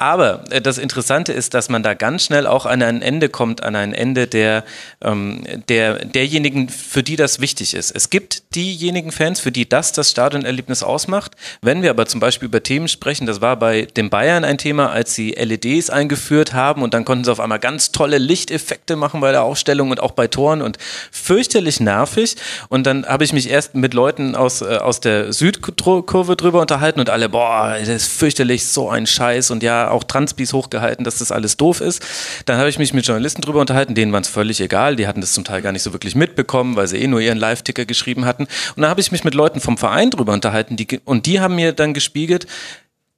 Aber äh, das Interessante ist, dass man da ganz schnell auch an ein Ende kommt, an ein Ende der, ähm, der, derjenigen, für die das wichtig ist. Es gibt diejenigen Fans, für die das das Stadionerlebnis ausmacht. Wenn wir aber zum Beispiel über Themen sprechen, das war bei den Bayern ein Thema, als sie LEDs eingeführt haben und dann konnten sie auf einmal ganz tolle Lichteffekte machen bei der Aufstellung und auch bei Toren und fürchterlich nervig. Und dann habe ich mich erst mit Leuten aus, äh, aus der Südkurve drüber unterhalten und alle, boah, das ist fürchterlich, so ein Scheiß und ja, auch Transpis hochgehalten, dass das alles doof ist. Dann habe ich mich mit Journalisten drüber unterhalten, denen war es völlig egal, die hatten das zum Teil gar nicht so wirklich mitbekommen, weil sie eh nur ihren Live-Ticker geschrieben hatten. Und dann habe ich mich mit Leuten vom Verein drüber unterhalten, die, und die haben mir dann gespiegelt,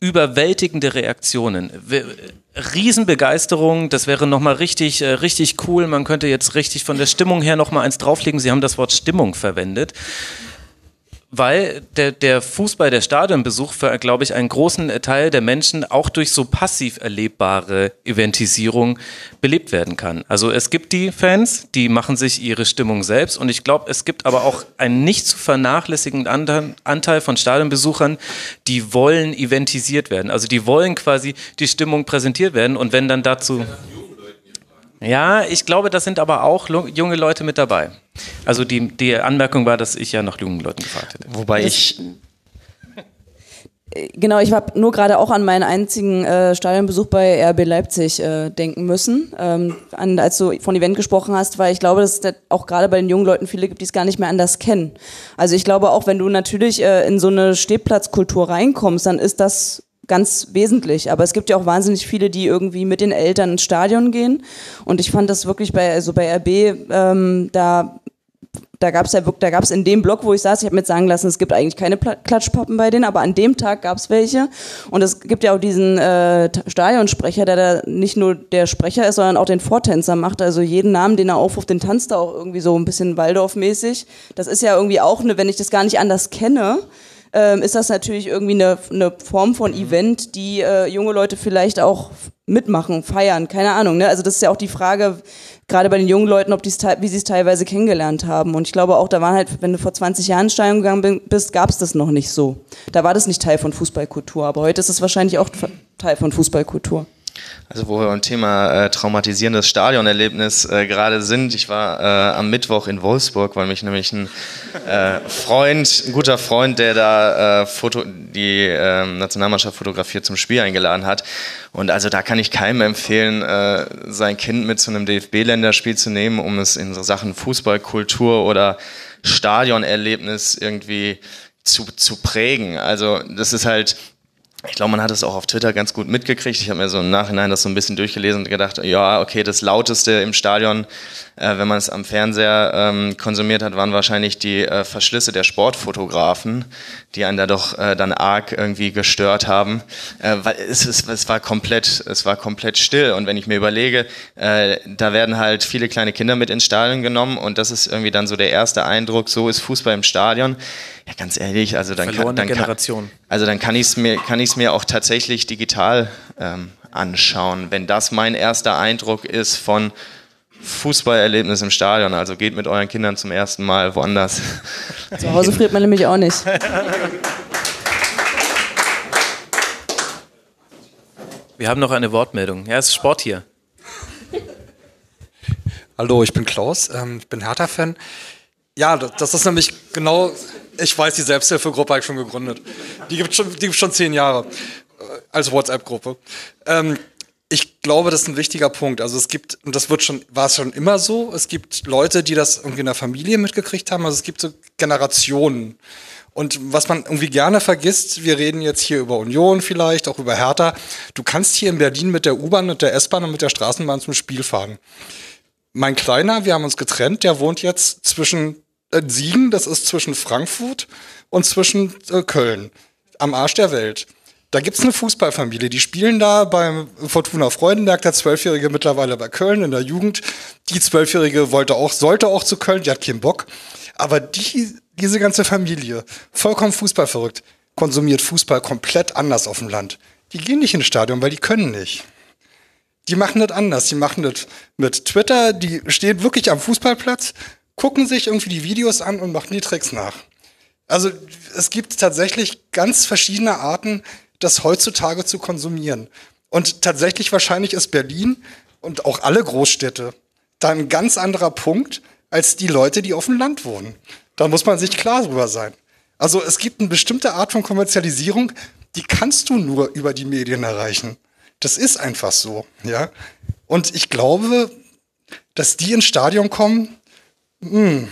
überwältigende Reaktionen. Riesenbegeisterung, das wäre nochmal richtig, äh, richtig cool. Man könnte jetzt richtig von der Stimmung her nochmal eins drauflegen. Sie haben das Wort Stimmung verwendet weil der, der Fußball, der Stadionbesuch für, glaube ich, einen großen Teil der Menschen auch durch so passiv erlebbare Eventisierung belebt werden kann. Also es gibt die Fans, die machen sich ihre Stimmung selbst und ich glaube, es gibt aber auch einen nicht zu vernachlässigenden Anteil von Stadionbesuchern, die wollen eventisiert werden. Also die wollen quasi die Stimmung präsentiert werden und wenn dann dazu... Ja, ich glaube, das sind aber auch junge Leute mit dabei. Also die, die Anmerkung war, dass ich ja nach jungen Leuten gefragt hätte. Wobei ich Genau, ich habe nur gerade auch an meinen einzigen äh, Stadionbesuch bei RB Leipzig äh, denken müssen, ähm, an, als du von Event gesprochen hast, weil ich glaube, dass es auch gerade bei den jungen Leuten viele gibt, die es gar nicht mehr anders kennen. Also ich glaube auch, wenn du natürlich äh, in so eine Stehplatzkultur reinkommst, dann ist das ganz wesentlich. Aber es gibt ja auch wahnsinnig viele, die irgendwie mit den Eltern ins Stadion gehen. Und ich fand das wirklich bei, also bei RB, ähm, da da gab es ja da gab es in dem Blog, wo ich saß, ich habe mir sagen lassen, es gibt eigentlich keine Klatschpappen bei denen, aber an dem Tag gab es welche. Und es gibt ja auch diesen äh, Stadionsprecher, der da nicht nur der Sprecher ist, sondern auch den Vortänzer macht. Also jeden Namen, den er aufruft, den tanzt er auch irgendwie so ein bisschen Waldorf-mäßig. Das ist ja irgendwie auch eine, wenn ich das gar nicht anders kenne, ähm, ist das natürlich irgendwie eine, eine Form von Event, die äh, junge Leute vielleicht auch mitmachen, feiern, keine Ahnung. Ne? Also das ist ja auch die Frage, gerade bei den jungen Leuten, ob die's, wie sie es teilweise kennengelernt haben. Und ich glaube auch, da waren halt, wenn du vor 20 Jahren Stadion gegangen bist, gab es das noch nicht so. Da war das nicht Teil von Fußballkultur, aber heute ist es wahrscheinlich auch Teil von Fußballkultur. Also wo wir beim Thema äh, traumatisierendes Stadionerlebnis äh, gerade sind, ich war äh, am Mittwoch in Wolfsburg, weil mich nämlich ein äh, Freund, ein guter Freund, der da äh, Foto, die ähm, Nationalmannschaft fotografiert zum Spiel eingeladen hat. Und also da kann ich keinem empfehlen, äh, sein Kind mit zu einem DFB-Länderspiel zu nehmen, um es in so Sachen Fußballkultur oder Stadionerlebnis irgendwie zu, zu prägen. Also das ist halt ich glaube, man hat es auch auf Twitter ganz gut mitgekriegt. Ich habe mir so im Nachhinein das so ein bisschen durchgelesen und gedacht, ja, okay, das Lauteste im Stadion, äh, wenn man es am Fernseher ähm, konsumiert hat, waren wahrscheinlich die äh, Verschlüsse der Sportfotografen, die einen da doch äh, dann arg irgendwie gestört haben. Äh, weil es, es, es, war komplett, es war komplett still. Und wenn ich mir überlege, äh, da werden halt viele kleine Kinder mit ins Stadion genommen und das ist irgendwie dann so der erste Eindruck, so ist Fußball im Stadion. Ja, ganz ehrlich, also dann Verlorene kann, dann Generation. Kann, also dann kann ich es mir, kann mir auch tatsächlich digital ähm, anschauen, wenn das mein erster Eindruck ist von Fußballerlebnis im Stadion. Also geht mit euren Kindern zum ersten Mal woanders. Zu Hause friert man nämlich auch nicht. Wir haben noch eine Wortmeldung. Ja, es ist Sport hier. Hallo, ich bin Klaus, ähm, ich bin Hertha-Fan. Ja, das ist nämlich genau, ich weiß, die Selbsthilfegruppe habe ich schon gegründet. Die gibt schon, die gibt schon zehn Jahre äh, als WhatsApp-Gruppe. Ähm, ich glaube, das ist ein wichtiger Punkt. Also es gibt, und das wird schon, war es schon immer so, es gibt Leute, die das irgendwie in der Familie mitgekriegt haben. Also es gibt so Generationen. Und was man irgendwie gerne vergisst, wir reden jetzt hier über Union vielleicht, auch über Hertha. Du kannst hier in Berlin mit der U-Bahn, mit der S-Bahn und mit der Straßenbahn zum Spiel fahren. Mein Kleiner, wir haben uns getrennt, der wohnt jetzt zwischen äh, Siegen, das ist zwischen Frankfurt und zwischen äh, Köln, am Arsch der Welt. Da gibt's eine Fußballfamilie, die spielen da beim Fortuna Freudenberg, der Zwölfjährige mittlerweile bei Köln in der Jugend. Die Zwölfjährige wollte auch, sollte auch zu Köln, die hat keinen Bock. Aber die, diese ganze Familie, vollkommen fußballverrückt, konsumiert Fußball komplett anders auf dem Land. Die gehen nicht ins Stadion, weil die können nicht. Die machen das anders. Die machen das mit Twitter, die stehen wirklich am Fußballplatz, gucken sich irgendwie die Videos an und machen die Tricks nach. Also es gibt tatsächlich ganz verschiedene Arten, das heutzutage zu konsumieren. Und tatsächlich wahrscheinlich ist Berlin und auch alle Großstädte da ein ganz anderer Punkt als die Leute, die auf dem Land wohnen. Da muss man sich klar drüber sein. Also es gibt eine bestimmte Art von Kommerzialisierung, die kannst du nur über die Medien erreichen. Das ist einfach so, ja. Und ich glaube, dass die ins Stadion kommen, mh, hm,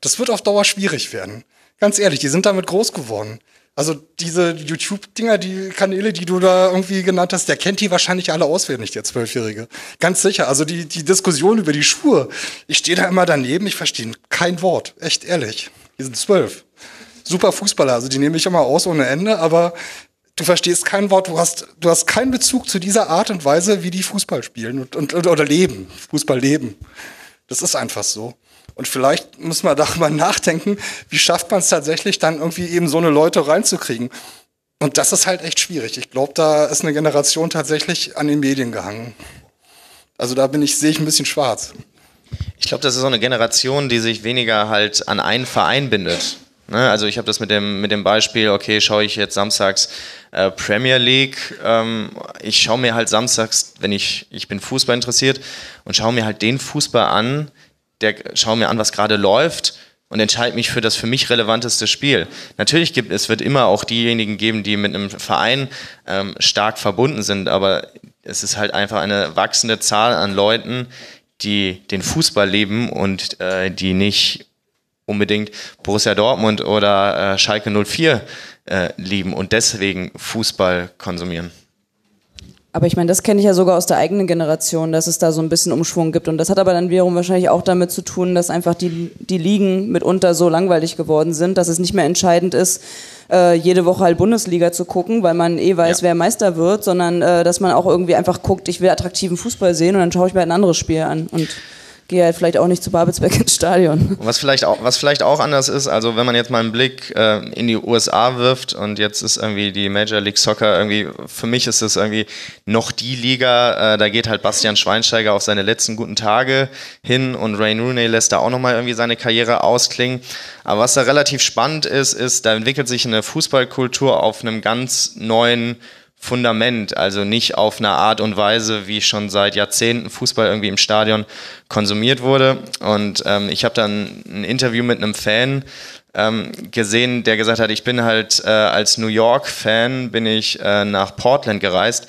das wird auf Dauer schwierig werden. Ganz ehrlich, die sind damit groß geworden. Also diese YouTube-Dinger, die Kanäle, die du da irgendwie genannt hast, der kennt die wahrscheinlich alle auswendig, der Zwölfjährige. Ganz sicher. Also die, die Diskussion über die Schuhe, ich stehe da immer daneben, ich verstehe kein Wort. Echt ehrlich. Die sind zwölf. Super Fußballer, also die nehme ich immer aus ohne Ende, aber du verstehst kein Wort, du hast, du hast keinen Bezug zu dieser Art und Weise, wie die Fußball spielen und, und, oder leben, Fußball leben. Das ist einfach so. Und vielleicht muss man darüber nachdenken, wie schafft man es tatsächlich dann irgendwie eben so eine Leute reinzukriegen. Und das ist halt echt schwierig. Ich glaube, da ist eine Generation tatsächlich an den Medien gehangen. Also da bin ich, sehe ich ein bisschen schwarz. Ich glaube, das ist so eine Generation, die sich weniger halt an einen Verein bindet. Ne? Also ich habe das mit dem, mit dem Beispiel, okay, schaue ich jetzt samstags äh, Premier League, ähm, ich schaue mir halt samstags, wenn ich, ich bin Fußball interessiert und schaue mir halt den Fußball an, der schaue mir an, was gerade läuft und entscheide mich für das für mich relevanteste Spiel. Natürlich gibt es wird immer auch diejenigen geben, die mit einem Verein ähm, stark verbunden sind, aber es ist halt einfach eine wachsende Zahl an Leuten, die den Fußball leben und äh, die nicht unbedingt Borussia Dortmund oder äh, Schalke 04 äh, lieben und deswegen Fußball konsumieren. Aber ich meine, das kenne ich ja sogar aus der eigenen Generation, dass es da so ein bisschen Umschwung gibt. Und das hat aber dann wiederum wahrscheinlich auch damit zu tun, dass einfach die, die Ligen mitunter so langweilig geworden sind, dass es nicht mehr entscheidend ist, äh, jede Woche halt Bundesliga zu gucken, weil man eh weiß, ja. wer Meister wird, sondern äh, dass man auch irgendwie einfach guckt, ich will attraktiven Fußball sehen und dann schaue ich mir halt ein anderes Spiel an. Und gehe halt vielleicht auch nicht zu Babelsberg ins Stadion. Was vielleicht auch, was vielleicht auch anders ist, also wenn man jetzt mal einen Blick äh, in die USA wirft und jetzt ist irgendwie die Major League Soccer irgendwie, für mich ist das irgendwie noch die Liga, äh, da geht halt Bastian Schweinsteiger auf seine letzten guten Tage hin und Rain Rooney lässt da auch nochmal irgendwie seine Karriere ausklingen. Aber was da relativ spannend ist, ist, da entwickelt sich eine Fußballkultur auf einem ganz neuen Fundament, also nicht auf eine Art und Weise, wie schon seit Jahrzehnten Fußball irgendwie im Stadion konsumiert wurde. Und ähm, ich habe dann ein Interview mit einem Fan ähm, gesehen, der gesagt hat, ich bin halt äh, als New York-Fan bin ich äh, nach Portland gereist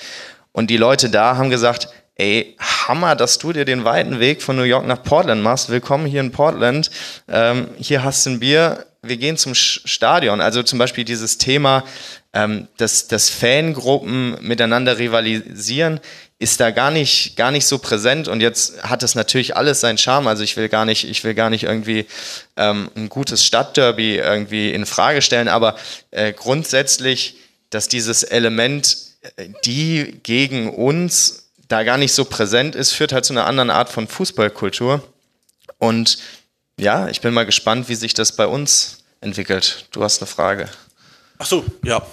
und die Leute da haben gesagt, ey, Hammer, dass du dir den weiten Weg von New York nach Portland machst. Willkommen hier in Portland. Ähm, hier hast du ein Bier. Wir gehen zum Stadion. Also zum Beispiel dieses Thema, ähm, dass, dass Fangruppen miteinander rivalisieren, ist da gar nicht, gar nicht so präsent und jetzt hat es natürlich alles seinen Charme. Also ich will gar nicht, ich will gar nicht irgendwie ähm, ein gutes Stadtderby irgendwie in Frage stellen, aber äh, grundsätzlich, dass dieses Element, äh, die gegen uns da gar nicht so präsent ist, führt halt zu einer anderen Art von Fußballkultur. Und ja, ich bin mal gespannt, wie sich das bei uns entwickelt. Du hast eine Frage. Ach so, ja.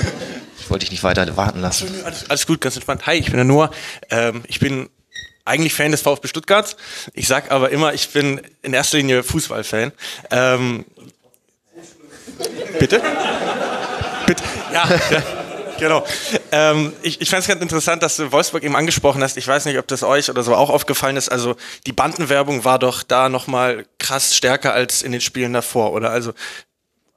ich wollte dich nicht weiter warten lassen. Alles, alles, gut, ganz entspannt. Hi, ich bin der Noah. Ähm, ich bin eigentlich Fan des VfB Stuttgart. Ich sag aber immer, ich bin in erster Linie Fußballfan. Ähm, bitte? bitte? Ja, ja. Genau. Ähm, ich ich fand es ganz interessant, dass du Wolfsburg eben angesprochen hast. Ich weiß nicht, ob das euch oder so auch aufgefallen ist. Also die Bandenwerbung war doch da nochmal krass stärker als in den Spielen davor, oder? Also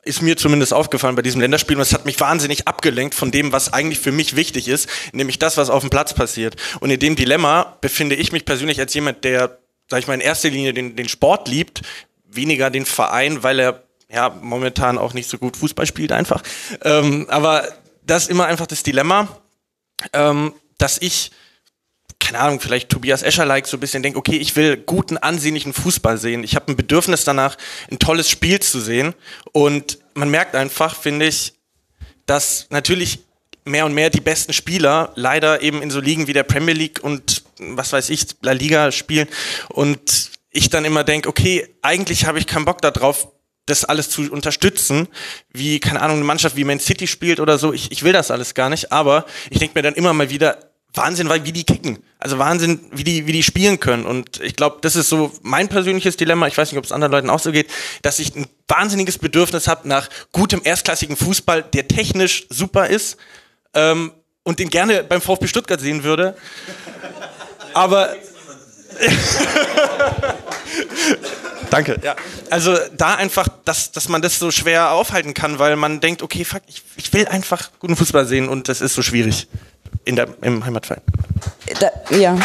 ist mir zumindest aufgefallen bei diesem Länderspiel und es hat mich wahnsinnig abgelenkt von dem, was eigentlich für mich wichtig ist, nämlich das, was auf dem Platz passiert. Und in dem Dilemma befinde ich mich persönlich als jemand, der, sag ich mal, in erster Linie den, den Sport liebt, weniger den Verein, weil er ja momentan auch nicht so gut Fußball spielt einfach. Ähm, aber das ist immer einfach das Dilemma, ähm, dass ich keine Ahnung, vielleicht Tobias Escher-like so ein bisschen denke, okay, ich will guten, ansehnlichen Fußball sehen. Ich habe ein Bedürfnis danach, ein tolles Spiel zu sehen. Und man merkt einfach, finde ich, dass natürlich mehr und mehr die besten Spieler leider eben in so Ligen wie der Premier League und was weiß ich, La Liga spielen. Und ich dann immer denke, okay, eigentlich habe ich keinen Bock darauf, das alles zu unterstützen, wie, keine Ahnung, eine Mannschaft wie Man City spielt oder so. Ich, ich will das alles gar nicht, aber ich denke mir dann immer mal wieder, Wahnsinn, wie die kicken. Also Wahnsinn, wie die, wie die spielen können. Und ich glaube, das ist so mein persönliches Dilemma. Ich weiß nicht, ob es anderen Leuten auch so geht, dass ich ein wahnsinniges Bedürfnis habe nach gutem erstklassigen Fußball, der technisch super ist ähm, und den gerne beim VfB Stuttgart sehen würde. Aber Danke. Ja. Also da einfach, dass, dass man das so schwer aufhalten kann, weil man denkt, okay, fuck, ich, ich will einfach guten Fußball sehen und das ist so schwierig in der, im Heimatverein. Da, ja.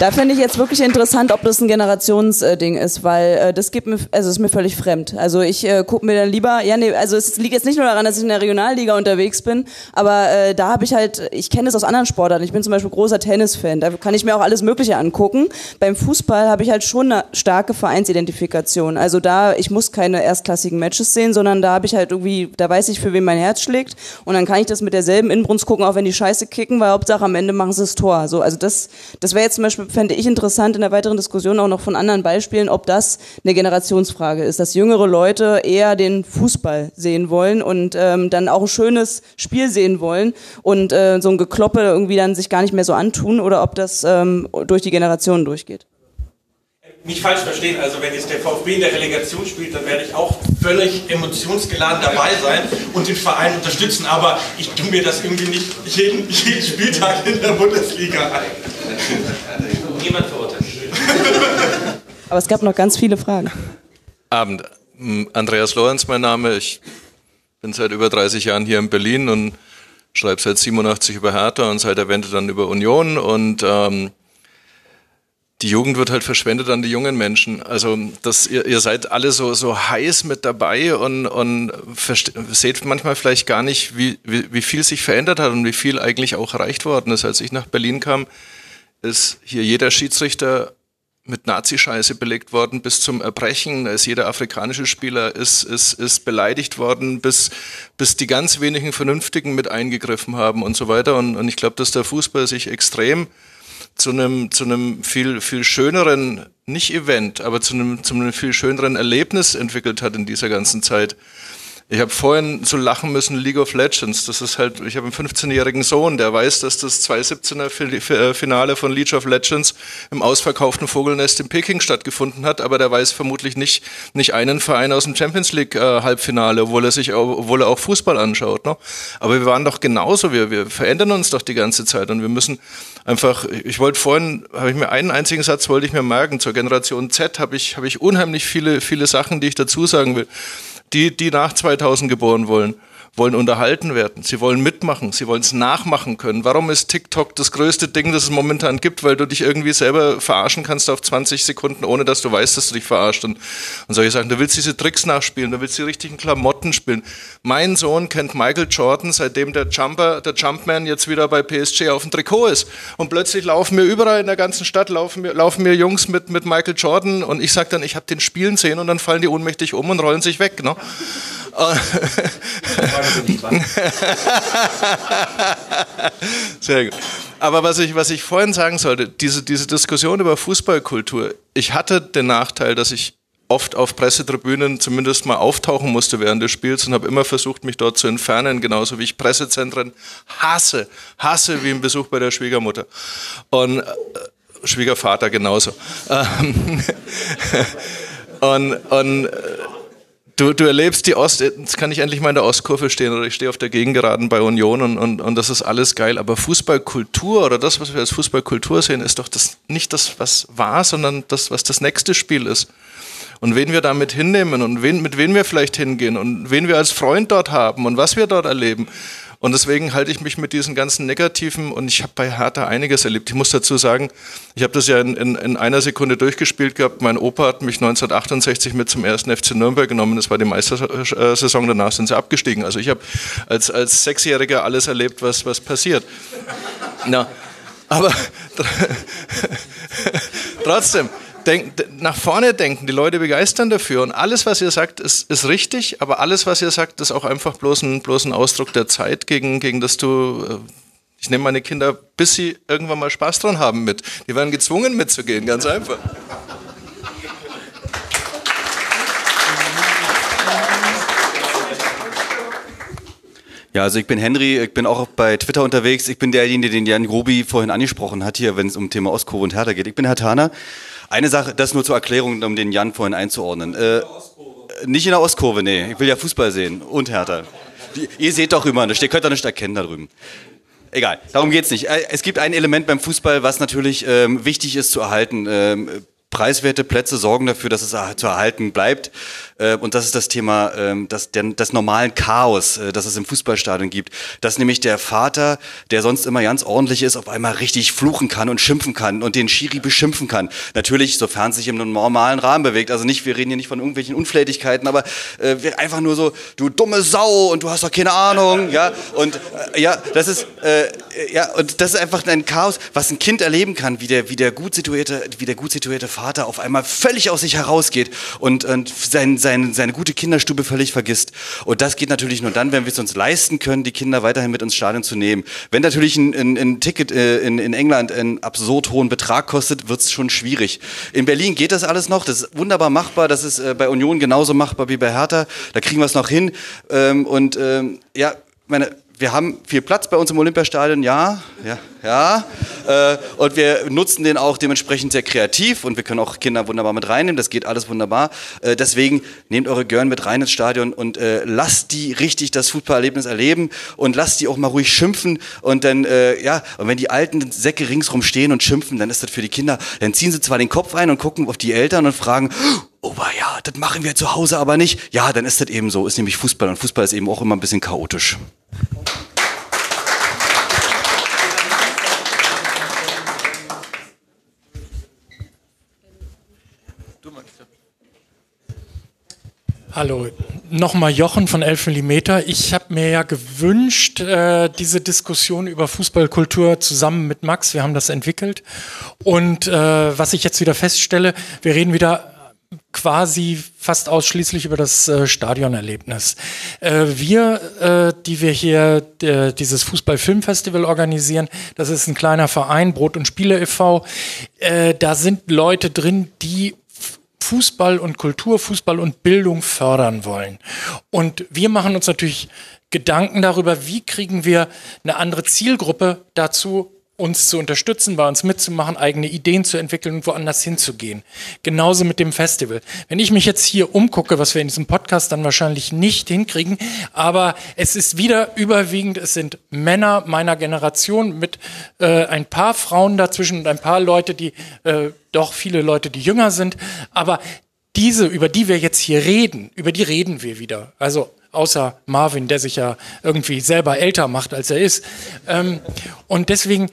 Da finde ich jetzt wirklich interessant, ob das ein Generationsding ist, weil äh, das gibt mir, also ist mir völlig fremd. Also ich äh, gucke mir dann lieber, ja nee, also es liegt jetzt nicht nur daran, dass ich in der Regionalliga unterwegs bin, aber äh, da habe ich halt, ich kenne es aus anderen Sportarten. Ich bin zum Beispiel großer Tennisfan, da kann ich mir auch alles Mögliche angucken. Beim Fußball habe ich halt schon eine starke Vereinsidentifikation. Also da, ich muss keine erstklassigen Matches sehen, sondern da habe ich halt irgendwie, da weiß ich, für wen mein Herz schlägt und dann kann ich das mit derselben Inbrunst gucken, auch wenn die Scheiße kicken, weil Hauptsache am Ende machen sie das Tor. So, also das, das wäre jetzt zum Beispiel, fände ich interessant in der weiteren Diskussion auch noch von anderen Beispielen, ob das eine Generationsfrage ist, dass jüngere Leute eher den Fußball sehen wollen und ähm, dann auch ein schönes Spiel sehen wollen und äh, so ein Gekloppe irgendwie dann sich gar nicht mehr so antun oder ob das ähm, durch die Generationen durchgeht nicht falsch verstehen, also wenn jetzt der VfB in der Relegation spielt, dann werde ich auch völlig emotionsgeladen dabei sein und den Verein unterstützen, aber ich tue mir das irgendwie nicht jeden, jeden Spieltag in der Bundesliga ein. Niemand verurteilt. Aber es gab noch ganz viele Fragen. Abend. Andreas Lorenz, mein Name. Ich bin seit über 30 Jahren hier in Berlin und schreibe seit 87 über Hertha und seit der Wende dann über Union und ähm, die Jugend wird halt verschwendet an die jungen Menschen. Also das, ihr, ihr seid alle so, so heiß mit dabei und, und seht manchmal vielleicht gar nicht, wie, wie, wie viel sich verändert hat und wie viel eigentlich auch erreicht worden ist. Als ich nach Berlin kam, ist hier jeder Schiedsrichter mit Nazi-Scheiße belegt worden bis zum Erbrechen. Da ist jeder afrikanische Spieler ist, ist, ist beleidigt worden, bis, bis die ganz wenigen Vernünftigen mit eingegriffen haben und so weiter. Und, und ich glaube, dass der Fußball sich extrem zu einem, zu einem viel, viel schöneren, nicht Event, aber zu einem, zu einem viel schöneren Erlebnis entwickelt hat in dieser ganzen Zeit. Ich habe vorhin so lachen müssen, League of Legends. Das ist halt, ich habe einen 15-jährigen Sohn, der weiß, dass das 2017er äh, Finale von League of Legends im ausverkauften Vogelnest in Peking stattgefunden hat, aber der weiß vermutlich nicht, nicht einen Verein aus dem Champions League äh, Halbfinale, obwohl er sich, obwohl er auch Fußball anschaut. Ne? Aber wir waren doch genauso, wir, wir verändern uns doch die ganze Zeit und wir müssen einfach, ich wollte vorhin, habe ich mir einen einzigen Satz wollte ich mir merken, zur Generation Z habe ich, habe ich unheimlich viele, viele Sachen, die ich dazu sagen will die, die nach 2000 geboren wollen wollen unterhalten werden, sie wollen mitmachen, sie wollen es nachmachen können. Warum ist TikTok das größte Ding, das es momentan gibt? Weil du dich irgendwie selber verarschen kannst auf 20 Sekunden, ohne dass du weißt, dass du dich verarscht. Und, und solche Sachen. Du willst diese Tricks nachspielen, du willst die richtigen Klamotten spielen. Mein Sohn kennt Michael Jordan, seitdem der Jumper, der Jumpman jetzt wieder bei PSG auf dem Trikot ist. Und plötzlich laufen mir überall in der ganzen Stadt, laufen mir, laufen mir Jungs mit, mit Michael Jordan und ich sage dann, ich habe den spielen sehen und dann fallen die ohnmächtig um und rollen sich weg. Ne? Sehr gut. Aber was ich, was ich vorhin sagen sollte, diese, diese Diskussion über Fußballkultur, ich hatte den Nachteil, dass ich oft auf Pressetribünen zumindest mal auftauchen musste während des Spiels und habe immer versucht, mich dort zu entfernen, genauso wie ich Pressezentren hasse, hasse wie ein Besuch bei der Schwiegermutter. Und äh, Schwiegervater genauso. Ähm, und, und äh, Du, du erlebst die Ost, jetzt kann ich endlich mal in der Ostkurve stehen oder ich stehe auf der Gegengeraden bei Union und, und, und das ist alles geil. Aber Fußballkultur oder das, was wir als Fußballkultur sehen, ist doch das, nicht das, was war, sondern das, was das nächste Spiel ist. Und wen wir damit hinnehmen und wen, mit wem wir vielleicht hingehen und wen wir als Freund dort haben und was wir dort erleben. Und deswegen halte ich mich mit diesen ganzen negativen und ich habe bei Hertha einiges erlebt. Ich muss dazu sagen, ich habe das ja in, in, in, einer Sekunde durchgespielt gehabt. Mein Opa hat mich 1968 mit zum ersten FC Nürnberg genommen. Das war die Meistersaison, danach sind sie abgestiegen. Also ich habe als, als Sechsjähriger alles erlebt, was, was passiert. Na, aber trotzdem, denk, nach vorne denken, die Leute begeistern dafür. Und alles, was ihr sagt, ist, ist richtig, aber alles, was ihr sagt, ist auch einfach bloß ein, bloß ein Ausdruck der Zeit, gegen, gegen das du. Äh, ich nehme meine Kinder, bis sie irgendwann mal Spaß dran haben mit. Die werden gezwungen mitzugehen, ganz einfach. Ja, also ich bin Henry, ich bin auch bei Twitter unterwegs. Ich bin derjenige, den Jan Grobi vorhin angesprochen hat hier, wenn es um Thema Ostkurve und Hertha geht. Ich bin Herr Thaner. Eine Sache, das nur zur Erklärung, um den Jan vorhin einzuordnen. Äh, nicht in der Ostkurve, nee. Ich will ja Fußball sehen und Hertha. Die, ihr seht doch immer, ihr könnt doch nicht erkennen da drüben. Egal, darum geht's nicht. Äh, es gibt ein Element beim Fußball, was natürlich ähm, wichtig ist zu erhalten. Ähm, preiswerte Plätze sorgen dafür, dass es zu erhalten bleibt. Äh, und das ist das Thema ähm, des, des normalen Chaos, äh, das es im Fußballstadion gibt. Dass nämlich der Vater, der sonst immer ganz ordentlich ist, auf einmal richtig fluchen kann und schimpfen kann und den Schiri beschimpfen kann. Natürlich, sofern es sich im normalen Rahmen bewegt. Also nicht, wir reden hier nicht von irgendwelchen Unflätigkeiten, aber äh, einfach nur so, du dumme Sau und du hast doch keine Ahnung, ja. Und äh, ja, das ist äh, ja und das ist einfach ein Chaos, was ein Kind erleben kann, wie der wie der gut situierte, wie der gut situierte Vater auf einmal völlig aus sich herausgeht und, und sein, sein, seine gute Kinderstube völlig vergisst. Und das geht natürlich nur dann, wenn wir es uns leisten können, die Kinder weiterhin mit ins Stadion zu nehmen. Wenn natürlich ein, ein, ein Ticket äh, in, in England einen absurd hohen Betrag kostet, wird es schon schwierig. In Berlin geht das alles noch, das ist wunderbar machbar, das ist äh, bei Union genauso machbar wie bei Hertha, da kriegen wir es noch hin. Ähm, und ähm, ja, meine wir haben viel Platz bei uns im Olympiastadion, ja, ja, ja. Äh, und wir nutzen den auch dementsprechend sehr kreativ und wir können auch Kinder wunderbar mit reinnehmen. Das geht alles wunderbar. Äh, deswegen nehmt eure Görn mit rein ins Stadion und äh, lasst die richtig das Fußballerlebnis erleben und lasst die auch mal ruhig schimpfen. Und dann, äh, ja, und wenn die alten Säcke ringsrum stehen und schimpfen, dann ist das für die Kinder. Dann ziehen sie zwar den Kopf ein und gucken auf die Eltern und fragen, oh ja, das machen wir zu Hause aber nicht. Ja, dann ist das eben so. Ist nämlich Fußball und Fußball ist eben auch immer ein bisschen chaotisch. Hallo, nochmal Jochen von 11 mm. Ich habe mir ja gewünscht, äh, diese Diskussion über Fußballkultur zusammen mit Max, wir haben das entwickelt. Und äh, was ich jetzt wieder feststelle, wir reden wieder quasi fast ausschließlich über das äh, Stadionerlebnis. Äh, wir, äh, die wir hier dieses Fußball-Filmfestival organisieren, das ist ein kleiner Verein, Brot und Spiele e.V., da sind Leute drin, die Fußball und Kultur, Fußball und Bildung fördern wollen. Und wir machen uns natürlich Gedanken darüber, wie kriegen wir eine andere Zielgruppe dazu, uns zu unterstützen, bei uns mitzumachen, eigene Ideen zu entwickeln und woanders hinzugehen. Genauso mit dem Festival. Wenn ich mich jetzt hier umgucke, was wir in diesem Podcast dann wahrscheinlich nicht hinkriegen, aber es ist wieder überwiegend, es sind Männer meiner Generation mit äh, ein paar Frauen dazwischen und ein paar Leute, die äh, doch viele Leute, die jünger sind, aber diese, über die wir jetzt hier reden, über die reden wir wieder. Also außer Marvin, der sich ja irgendwie selber älter macht, als er ist. Ähm, und deswegen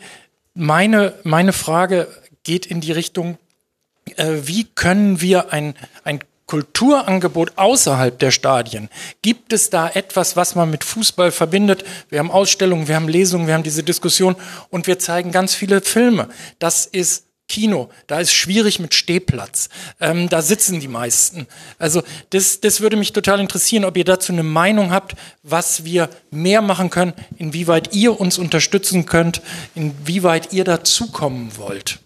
meine, meine Frage geht in die Richtung, äh, wie können wir ein, ein Kulturangebot außerhalb der Stadien? Gibt es da etwas, was man mit Fußball verbindet? Wir haben Ausstellungen, wir haben Lesungen, wir haben diese Diskussion und wir zeigen ganz viele Filme. Das ist Kino, da ist schwierig mit Stehplatz. Ähm, da sitzen die meisten. Also das, das würde mich total interessieren, ob ihr dazu eine Meinung habt, was wir mehr machen können, inwieweit ihr uns unterstützen könnt, inwieweit ihr dazukommen wollt.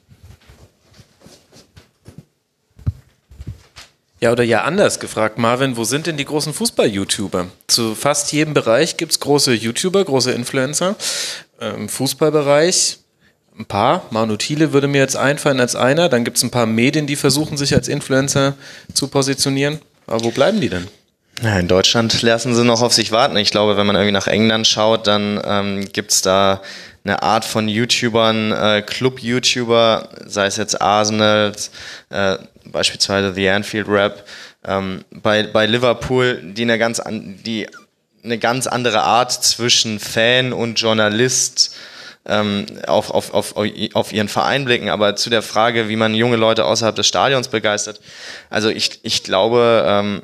Ja, oder ja anders gefragt, Marvin, wo sind denn die großen Fußball-YouTuber? Zu fast jedem Bereich gibt es große YouTuber, große Influencer. Im Fußballbereich ein paar. Manu Thiele würde mir jetzt einfallen als einer. Dann gibt es ein paar Medien, die versuchen, sich als Influencer zu positionieren. Aber wo bleiben die denn? Ja, in Deutschland lassen sie noch auf sich warten. Ich glaube, wenn man irgendwie nach England schaut, dann ähm, gibt es da eine Art von YouTubern, äh, Club-YouTuber, sei es jetzt Arsenal, äh, beispielsweise The Anfield Rap, ähm, bei, bei Liverpool, die eine ganz, an, die eine ganz andere Art zwischen Fan und Journalist ähm, auf, auf, auf, auf ihren Verein blicken. Aber zu der Frage, wie man junge Leute außerhalb des Stadions begeistert, also ich, ich glaube, ähm,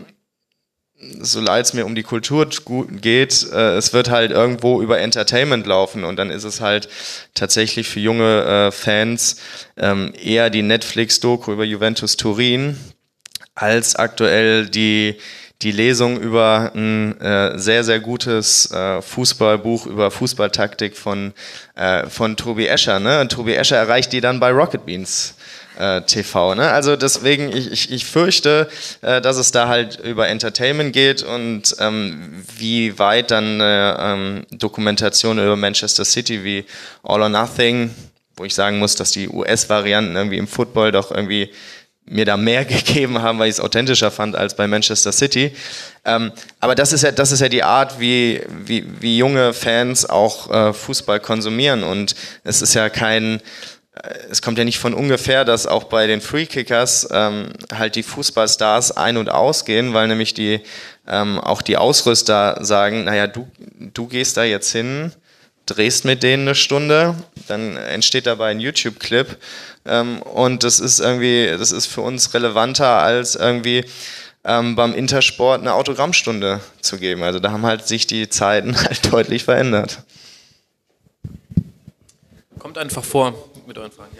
so leid es mir um die Kultur geht, äh, es wird halt irgendwo über Entertainment laufen und dann ist es halt tatsächlich für junge äh, Fans ähm, eher die Netflix-Doku über Juventus Turin als aktuell die die Lesung über ein äh, sehr, sehr gutes äh, Fußballbuch über Fußballtaktik von, äh, von Tobi Escher. Ne? Tobi Escher erreicht die dann bei Rocket Beans. Äh, TV. Ne? Also deswegen, ich, ich, ich fürchte, äh, dass es da halt über Entertainment geht und ähm, wie weit dann eine ähm, Dokumentation über Manchester City wie All or Nothing, wo ich sagen muss, dass die US-Varianten irgendwie im Football doch irgendwie mir da mehr gegeben haben, weil ich es authentischer fand als bei Manchester City. Ähm, aber das ist ja, das ist ja die Art, wie, wie, wie junge Fans auch äh, Fußball konsumieren. Und es ist ja kein, es kommt ja nicht von ungefähr, dass auch bei den Free Kickers ähm, halt die Fußballstars ein- und ausgehen, weil nämlich die ähm, auch die Ausrüster sagen, naja, du, du gehst da jetzt hin, drehst mit denen eine Stunde, dann entsteht dabei ein YouTube-Clip ähm, und das ist irgendwie, das ist für uns relevanter als irgendwie ähm, beim Intersport eine Autogrammstunde zu geben. Also da haben halt sich die Zeiten halt deutlich verändert. Kommt einfach vor mit euren Fragen.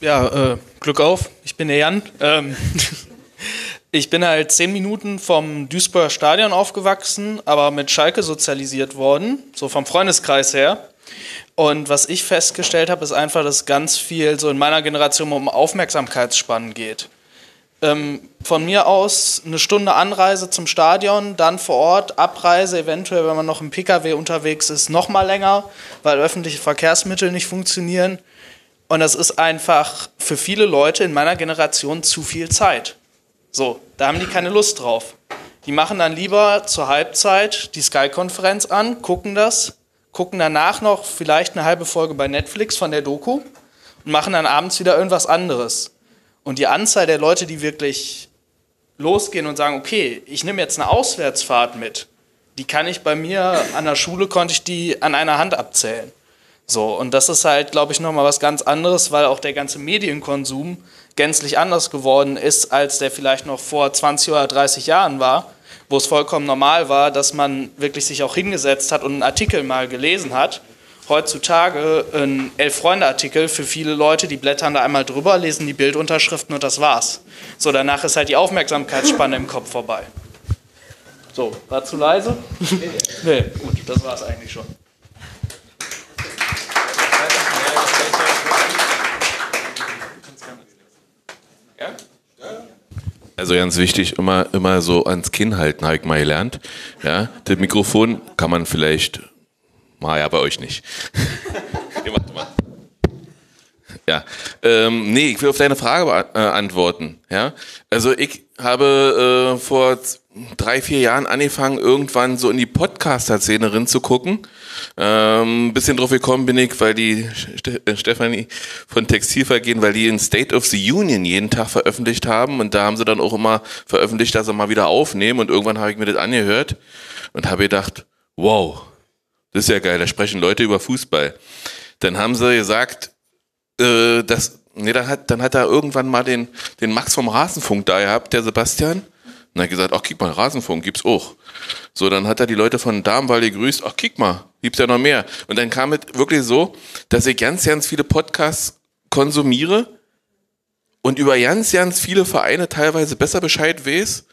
Ja, ja äh, Glück auf. Ich bin der Jan. Ähm, ich bin halt zehn Minuten vom Duisburger Stadion aufgewachsen, aber mit Schalke sozialisiert worden, so vom Freundeskreis her. Und was ich festgestellt habe, ist einfach, dass ganz viel so in meiner Generation um Aufmerksamkeitsspannen geht. Ähm, von mir aus eine Stunde Anreise zum Stadion, dann vor Ort, Abreise, eventuell, wenn man noch im Pkw unterwegs ist, noch mal länger, weil öffentliche Verkehrsmittel nicht funktionieren. Und das ist einfach für viele Leute in meiner Generation zu viel Zeit. So, da haben die keine Lust drauf. Die machen dann lieber zur Halbzeit die Sky-Konferenz an, gucken das, gucken danach noch vielleicht eine halbe Folge bei Netflix von der Doku und machen dann abends wieder irgendwas anderes. Und die Anzahl der Leute, die wirklich losgehen und sagen, okay, ich nehme jetzt eine Auswärtsfahrt mit, die kann ich bei mir an der Schule, konnte ich die an einer Hand abzählen. So, und das ist halt, glaube ich, nochmal was ganz anderes, weil auch der ganze Medienkonsum gänzlich anders geworden ist, als der vielleicht noch vor 20 oder 30 Jahren war, wo es vollkommen normal war, dass man wirklich sich auch hingesetzt hat und einen Artikel mal gelesen hat heutzutage ein Elf-Freunde-Artikel für viele Leute, die blättern da einmal drüber, lesen die Bildunterschriften und das war's. So, danach ist halt die Aufmerksamkeitsspanne im Kopf vorbei. So, war zu leise? nee, gut, das war's eigentlich schon. Also ganz wichtig, immer, immer so ans Kinn halten, habe ich mal gelernt. Ja, das Mikrofon kann man vielleicht Mal ja bei euch nicht. Ihr macht mal. Ja, ähm, nee, ich will auf deine Frage äh, antworten. Ja, also ich habe äh, vor drei, vier Jahren angefangen, irgendwann so in die Podcaster-Szene zu gucken. Ähm, bisschen drauf gekommen bin ich, weil die Ste äh, Stefanie von Textilvergehen, weil die in State of the Union jeden Tag veröffentlicht haben und da haben sie dann auch immer veröffentlicht, dass sie mal wieder aufnehmen und irgendwann habe ich mir das angehört und habe gedacht, wow, das ist ja geil, da sprechen Leute über Fußball. Dann haben sie gesagt, äh, dass, nee, dann hat, dann hat er irgendwann mal den, den Max vom Rasenfunk da gehabt, der Sebastian. Und hat gesagt, ach, kick mal, Rasenfunk gibt's auch. So, dann hat er die Leute von Darmwall gegrüßt, ach, kick mal, gibt's ja noch mehr. Und dann kam es wirklich so, dass ich ganz, ganz viele Podcasts konsumiere und über ganz, ganz viele Vereine teilweise besser Bescheid weiß,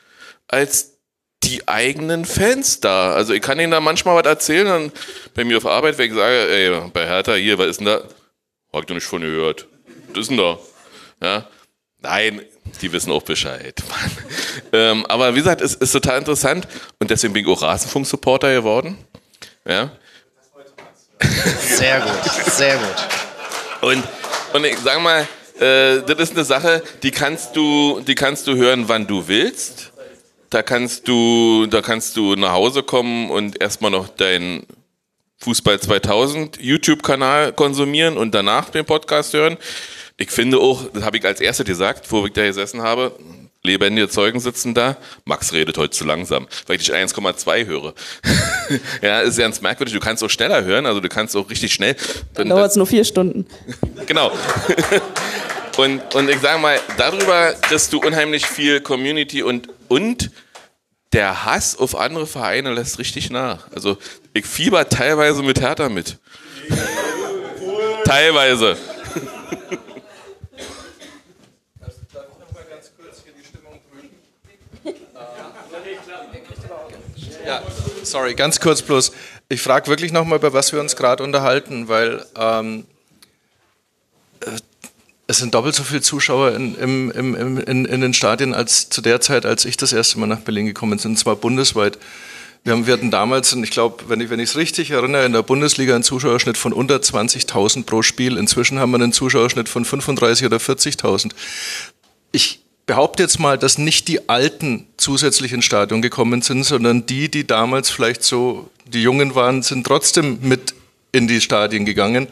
als die eigenen Fans da. Also ich kann ihnen da manchmal was erzählen, dann bei mir auf Arbeit, wenn ich sage, ey, bei Hertha hier, was ist denn da? Hab ich doch nicht von gehört. Was ist denn da? Ja? Nein, die wissen auch Bescheid. ähm, aber wie gesagt, es ist total interessant und deswegen bin ich auch Rasenfunk-Supporter geworden. Ja? Sehr gut, sehr gut. Und, und ich sag mal, äh, das ist eine Sache, die kannst du, die kannst du hören, wann du willst. Da kannst du, da kannst du nach Hause kommen und erstmal noch deinen Fußball 2000 YouTube-Kanal konsumieren und danach den Podcast hören. Ich finde auch, das habe ich als Erste gesagt, wo ich da gesessen habe, lebendige Zeugen sitzen da. Max redet heute zu langsam, weil ich dich 1,2 höre. ja, ist ganz merkwürdig. Du kannst auch schneller hören, also du kannst auch richtig schnell. Dann dauert es nur vier Stunden. genau. und, und ich sage mal, darüber kriegst du unheimlich viel Community und, und der Hass auf andere Vereine lässt richtig nach. Also ich fieber teilweise mit Hertha mit. teilweise. Ja, sorry, ganz kurz bloß. Ich frage wirklich nochmal, über was wir uns gerade unterhalten, weil ähm, äh, es sind doppelt so viele Zuschauer in, im, im, in, in, den Stadien als zu der Zeit, als ich das erste Mal nach Berlin gekommen bin, und zwar bundesweit. Wir, hatten damals, ich glaube, wenn ich es richtig erinnere, in der Bundesliga einen Zuschauerschnitt von unter 20.000 pro Spiel. Inzwischen haben wir einen Zuschauerschnitt von 35.000 oder 40.000. Ich behaupte jetzt mal, dass nicht die Alten zusätzlich ins Stadion gekommen sind, sondern die, die damals vielleicht so, die Jungen waren, sind trotzdem mit in die Stadien gegangen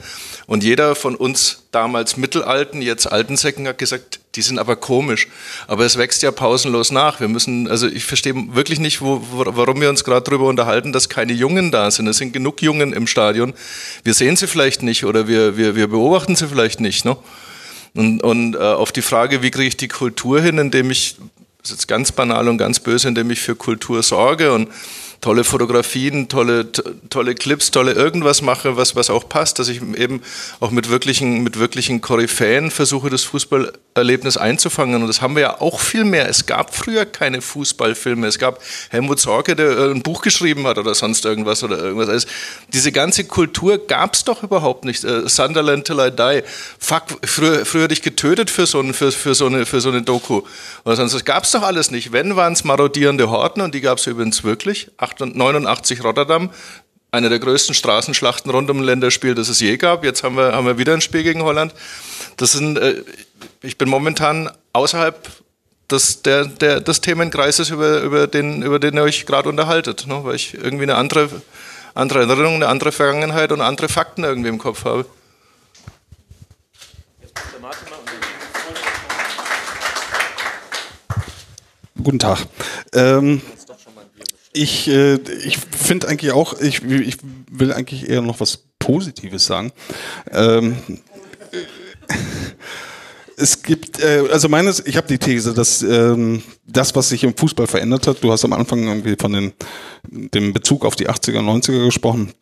und jeder von uns damals Mittelalten, jetzt Altensäcken hat gesagt, die sind aber komisch. Aber es wächst ja pausenlos nach. Wir müssen, also ich verstehe wirklich nicht, wo, warum wir uns gerade darüber unterhalten, dass keine Jungen da sind. Es sind genug Jungen im Stadion. Wir sehen sie vielleicht nicht oder wir, wir, wir beobachten sie vielleicht nicht. Ne? Und, und äh, auf die Frage, wie kriege ich die Kultur hin, indem ich, das ist jetzt ganz banal und ganz böse, indem ich für Kultur sorge und tolle Fotografien, tolle, tolle Clips, tolle irgendwas mache, was, was auch passt, dass ich eben auch mit wirklichen, mit wirklichen Koryphäen versuche, das Fußballerlebnis einzufangen. Und das haben wir ja auch viel mehr. Es gab früher keine Fußballfilme. Es gab Helmut Sorge, der äh, ein Buch geschrieben hat oder sonst irgendwas oder irgendwas. Also diese ganze Kultur gab es doch überhaupt nicht. Uh, Sunderland till I die. Fuck, früher, früher hätte ich getötet für so, für, für so, eine, für so eine Doku. Oder sonst, das gab es doch alles nicht. Wenn, waren es marodierende Horten und die gab es übrigens wirklich. 89 Rotterdam, eine der größten Straßenschlachten rund um ein Länderspiel, das es je gab. Jetzt haben wir, haben wir wieder ein Spiel gegen Holland. Das sind, äh, ich bin momentan außerhalb des, der, der, des Themenkreises, über, über, den, über den ihr euch gerade unterhaltet, ne? weil ich irgendwie eine andere, andere Erinnerung, eine andere Vergangenheit und andere Fakten irgendwie im Kopf habe. Guten Tag. Ähm, ich, äh, ich finde eigentlich auch, ich, ich will eigentlich eher noch was Positives sagen. Ähm, es gibt, äh, also meines, ich habe die These, dass ähm, das, was sich im Fußball verändert hat, du hast am Anfang irgendwie von den, dem Bezug auf die 80er, 90er gesprochen,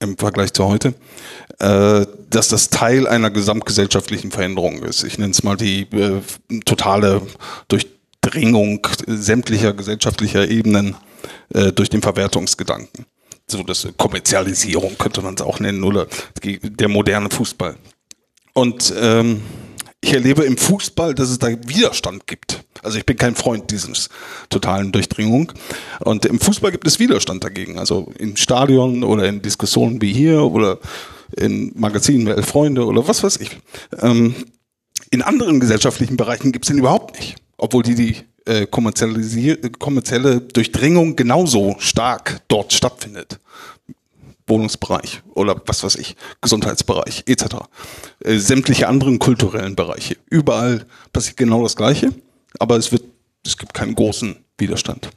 im Vergleich zu heute, äh, dass das Teil einer gesamtgesellschaftlichen Veränderung ist. Ich nenne es mal die äh, totale Durchdringung sämtlicher gesellschaftlicher Ebenen äh, durch den Verwertungsgedanken. So das Kommerzialisierung könnte man es auch nennen oder der moderne Fußball. Und ähm, ich erlebe im Fußball, dass es da Widerstand gibt. Also ich bin kein Freund dieses totalen Durchdringung. Und im Fußball gibt es Widerstand dagegen. Also im Stadion oder in Diskussionen wie hier oder in Magazinen wie Elf Freunde oder was weiß ich. Ähm, in anderen gesellschaftlichen Bereichen gibt es den überhaupt nicht. Obwohl die die äh, kommerzielle Durchdringung genauso stark dort stattfindet. Wohnungsbereich oder was weiß ich, Gesundheitsbereich etc. Äh, sämtliche anderen kulturellen Bereiche. Überall passiert genau das Gleiche, aber es, wird, es gibt keinen großen Widerstand.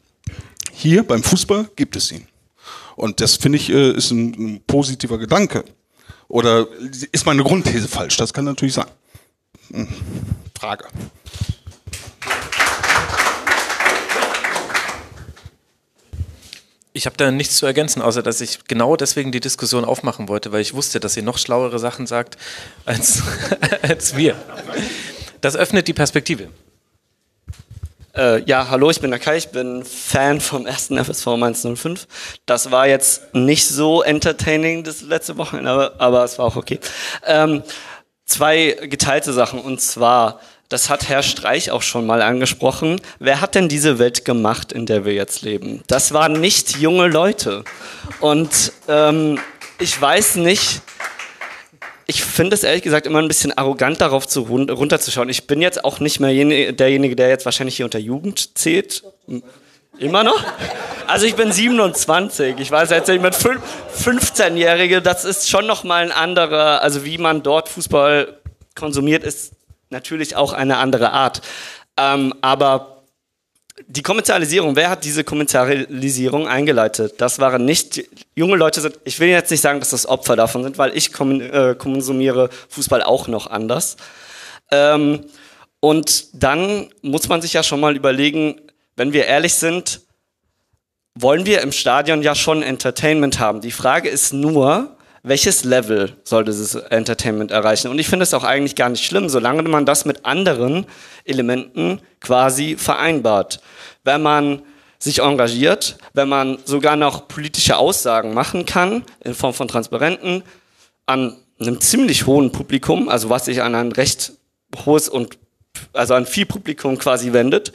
Hier beim Fußball gibt es ihn. Und das finde ich äh, ist ein, ein positiver Gedanke. Oder ist meine Grundthese falsch? Das kann natürlich sein. Hm. Frage. Ich habe da nichts zu ergänzen, außer dass ich genau deswegen die Diskussion aufmachen wollte, weil ich wusste, dass ihr noch schlauere Sachen sagt als, als wir. Das öffnet die Perspektive. Äh, ja, hallo, ich bin der Kai, ich bin Fan vom ersten FSV 105. Das war jetzt nicht so entertaining das letzte Wochenende, aber, aber es war auch okay. Ähm, zwei geteilte Sachen und zwar das hat Herr Streich auch schon mal angesprochen. Wer hat denn diese Welt gemacht, in der wir jetzt leben? Das waren nicht junge Leute. Und ähm, ich weiß nicht, ich finde es ehrlich gesagt immer ein bisschen arrogant, darauf zu run runterzuschauen. Ich bin jetzt auch nicht mehr derjenige, der jetzt wahrscheinlich hier unter Jugend zählt. Immer noch? Also ich bin 27. Ich weiß jetzt nicht mit 15-Jährige, das ist schon noch mal ein anderer, also wie man dort Fußball konsumiert, ist natürlich auch eine andere Art. Ähm, aber die Kommerzialisierung, wer hat diese Kommerzialisierung eingeleitet? Das waren nicht junge Leute. Sind, ich will jetzt nicht sagen, dass das Opfer davon sind, weil ich äh, konsumiere Fußball auch noch anders. Ähm, und dann muss man sich ja schon mal überlegen, wenn wir ehrlich sind, wollen wir im Stadion ja schon Entertainment haben. Die Frage ist nur, welches Level soll dieses Entertainment erreichen? Und ich finde es auch eigentlich gar nicht schlimm, solange man das mit anderen Elementen quasi vereinbart. Wenn man sich engagiert, wenn man sogar noch politische Aussagen machen kann, in Form von Transparenten, an einem ziemlich hohen Publikum, also was sich an ein recht hohes und also an viel Publikum quasi wendet.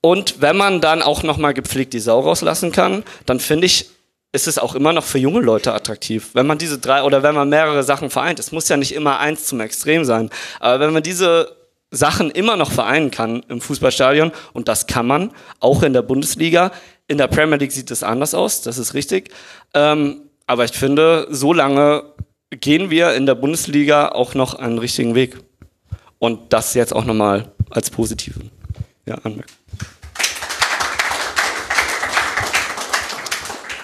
Und wenn man dann auch nochmal gepflegt die Sau rauslassen kann, dann finde ich, ist es auch immer noch für junge Leute attraktiv. Wenn man diese drei oder wenn man mehrere Sachen vereint, es muss ja nicht immer eins zum Extrem sein, aber wenn man diese Sachen immer noch vereinen kann im Fußballstadion, und das kann man, auch in der Bundesliga, in der Premier League sieht es anders aus, das ist richtig, ähm, Aber ich finde, so lange gehen wir in der Bundesliga auch noch einen richtigen Weg. Und das jetzt auch nochmal als positive ja, Anmerkung.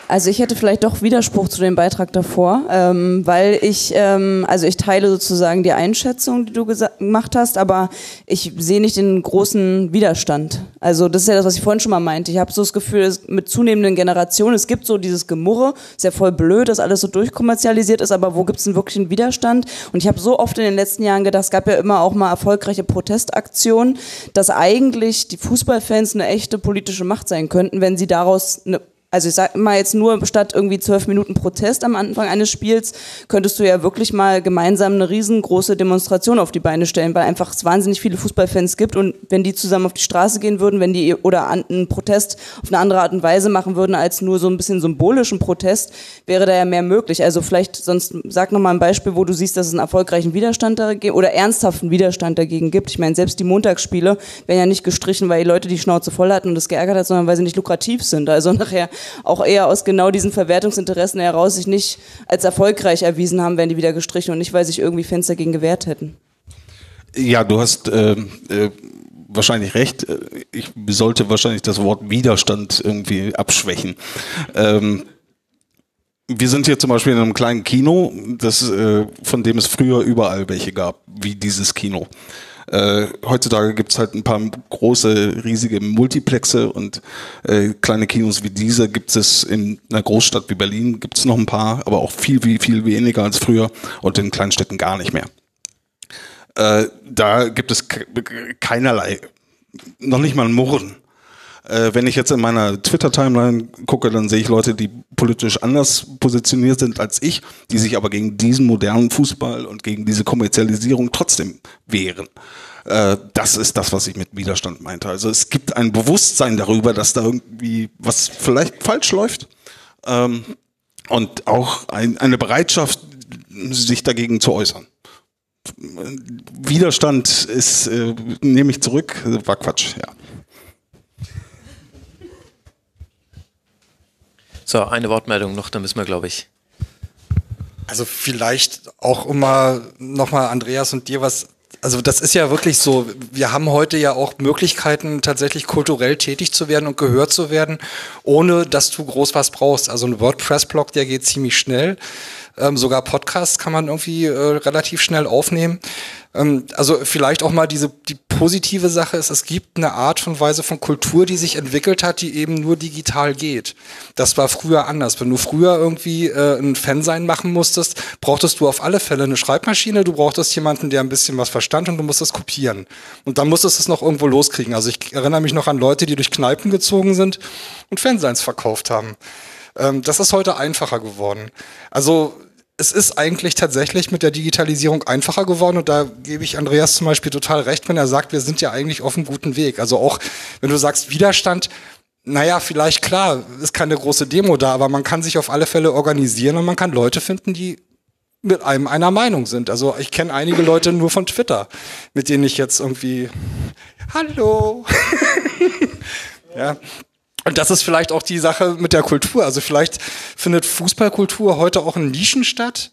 Also ich hätte vielleicht doch Widerspruch zu dem Beitrag davor, ähm, weil ich, ähm, also ich teile sozusagen die Einschätzung, die du gemacht hast, aber ich sehe nicht den großen Widerstand. Also das ist ja das, was ich vorhin schon mal meinte. Ich habe so das Gefühl, mit zunehmenden Generationen, es gibt so dieses Gemurre, ist ja voll blöd, dass alles so durchkommerzialisiert ist, aber wo gibt es denn wirklich einen Widerstand? Und ich habe so oft in den letzten Jahren gedacht, es gab ja immer auch mal erfolgreiche Protestaktionen, dass eigentlich die Fußballfans eine echte politische Macht sein könnten, wenn sie daraus eine also ich sag mal jetzt nur statt irgendwie zwölf Minuten Protest am Anfang eines Spiels, könntest du ja wirklich mal gemeinsam eine riesengroße Demonstration auf die Beine stellen, weil einfach es wahnsinnig viele Fußballfans gibt und wenn die zusammen auf die Straße gehen würden, wenn die oder einen Protest auf eine andere Art und Weise machen würden als nur so ein bisschen symbolischen Protest, wäre da ja mehr möglich. Also vielleicht sonst sag noch mal ein Beispiel, wo du siehst, dass es einen erfolgreichen Widerstand dagegen oder ernsthaften Widerstand dagegen gibt. Ich meine, selbst die Montagsspiele werden ja nicht gestrichen, weil die Leute die Schnauze voll hatten und das geärgert hat, sondern weil sie nicht lukrativ sind. Also nachher auch eher aus genau diesen Verwertungsinteressen heraus sich nicht als erfolgreich erwiesen haben, wenn die wieder gestrichen und nicht, weil sich irgendwie Fans dagegen gewehrt hätten. Ja, du hast äh, äh, wahrscheinlich recht. Ich sollte wahrscheinlich das Wort Widerstand irgendwie abschwächen. Ähm, wir sind hier zum Beispiel in einem kleinen Kino, das, äh, von dem es früher überall welche gab, wie dieses Kino. Äh, heutzutage gibt's halt ein paar große, riesige Multiplexe und äh, kleine Kinos wie diese gibt es in einer Großstadt wie Berlin, gibt es noch ein paar, aber auch viel, viel, viel weniger als früher und in kleinen Städten gar nicht mehr. Äh, da gibt es keinerlei, noch nicht mal ein Murren. Äh, wenn ich jetzt in meiner Twitter-Timeline gucke, dann sehe ich Leute, die politisch anders positioniert sind als ich, die sich aber gegen diesen modernen Fußball und gegen diese Kommerzialisierung trotzdem wehren. Äh, das ist das, was ich mit Widerstand meinte. Also es gibt ein Bewusstsein darüber, dass da irgendwie was vielleicht falsch läuft. Ähm, und auch ein, eine Bereitschaft, sich dagegen zu äußern. Widerstand ist, äh, nehme ich zurück, war Quatsch, ja. So, eine Wortmeldung noch, dann müssen wir, glaube ich. Also vielleicht auch immer nochmal Andreas und dir was also das ist ja wirklich so. Wir haben heute ja auch Möglichkeiten, tatsächlich kulturell tätig zu werden und gehört zu werden, ohne dass du groß was brauchst. Also ein WordPress-Blog, der geht ziemlich schnell. Ähm, sogar Podcasts kann man irgendwie äh, relativ schnell aufnehmen. Ähm, also vielleicht auch mal diese die positive Sache ist, es gibt eine Art und Weise von Kultur, die sich entwickelt hat, die eben nur digital geht. Das war früher anders. Wenn du früher irgendwie äh, ein Fansein machen musstest, brauchtest du auf alle Fälle eine Schreibmaschine, du brauchtest jemanden, der ein bisschen was verstand und du musstest kopieren. Und dann musstest du es noch irgendwo loskriegen. Also ich erinnere mich noch an Leute, die durch Kneipen gezogen sind und Fanseins verkauft haben. Ähm, das ist heute einfacher geworden. Also es ist eigentlich tatsächlich mit der Digitalisierung einfacher geworden und da gebe ich Andreas zum Beispiel total recht, wenn er sagt, wir sind ja eigentlich auf einem guten Weg. Also auch wenn du sagst Widerstand, naja, vielleicht klar, ist keine große Demo da, aber man kann sich auf alle Fälle organisieren und man kann Leute finden, die mit einem einer Meinung sind. Also ich kenne einige Leute nur von Twitter, mit denen ich jetzt irgendwie Hallo. ja, und das ist vielleicht auch die Sache mit der Kultur. Also vielleicht findet Fußballkultur heute auch in Nischen statt,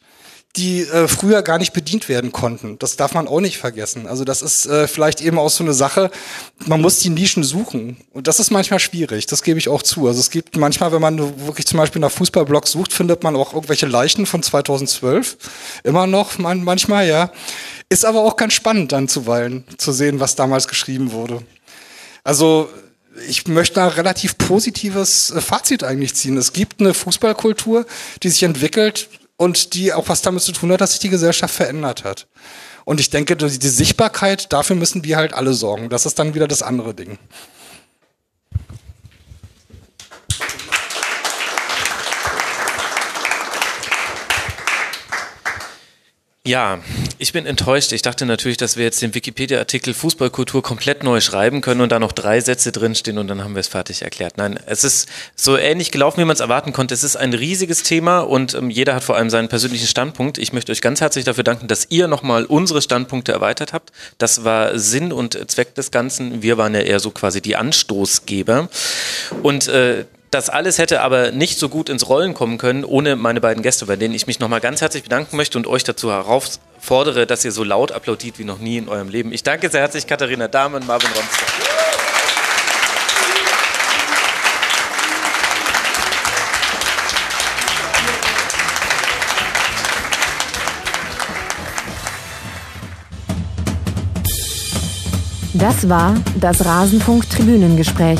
die äh, früher gar nicht bedient werden konnten. Das darf man auch nicht vergessen. Also das ist äh, vielleicht eben auch so eine Sache, man muss die Nischen suchen. Und das ist manchmal schwierig, das gebe ich auch zu. Also es gibt manchmal, wenn man wirklich zum Beispiel nach Fußballblogs sucht, findet man auch irgendwelche Leichen von 2012. Immer noch man, manchmal, ja. Ist aber auch ganz spannend dann zuweilen zu sehen, was damals geschrieben wurde. Also ich möchte da relativ positives äh, Fazit eigentlich ziehen. Es gibt eine Fußballkultur, die sich entwickelt und die auch was damit zu tun hat, dass sich die Gesellschaft verändert hat. Und ich denke, die Sichtbarkeit, dafür müssen wir halt alle sorgen. Das ist dann wieder das andere Ding. Ja, ich bin enttäuscht. Ich dachte natürlich, dass wir jetzt den Wikipedia-Artikel Fußballkultur komplett neu schreiben können und da noch drei Sätze drinstehen und dann haben wir es fertig erklärt. Nein, es ist so ähnlich gelaufen, wie man es erwarten konnte. Es ist ein riesiges Thema und ähm, jeder hat vor allem seinen persönlichen Standpunkt. Ich möchte euch ganz herzlich dafür danken, dass ihr nochmal unsere Standpunkte erweitert habt. Das war Sinn und Zweck des Ganzen. Wir waren ja eher so quasi die Anstoßgeber. Und äh, Das alles hätte aber nicht so gut ins Rollen kommen können ohne meine beiden Gäste, bei denen ich mich nochmal ganz herzlich bedanken möchte und euch dazu herausfordere, dass ihr so laut applaudiert wie noch nie in eurem Leben. Ich danke sehr herzlich Katharina Dahm und Marvin Ronster. Das war das Rasenfunk-Tribünengespräch.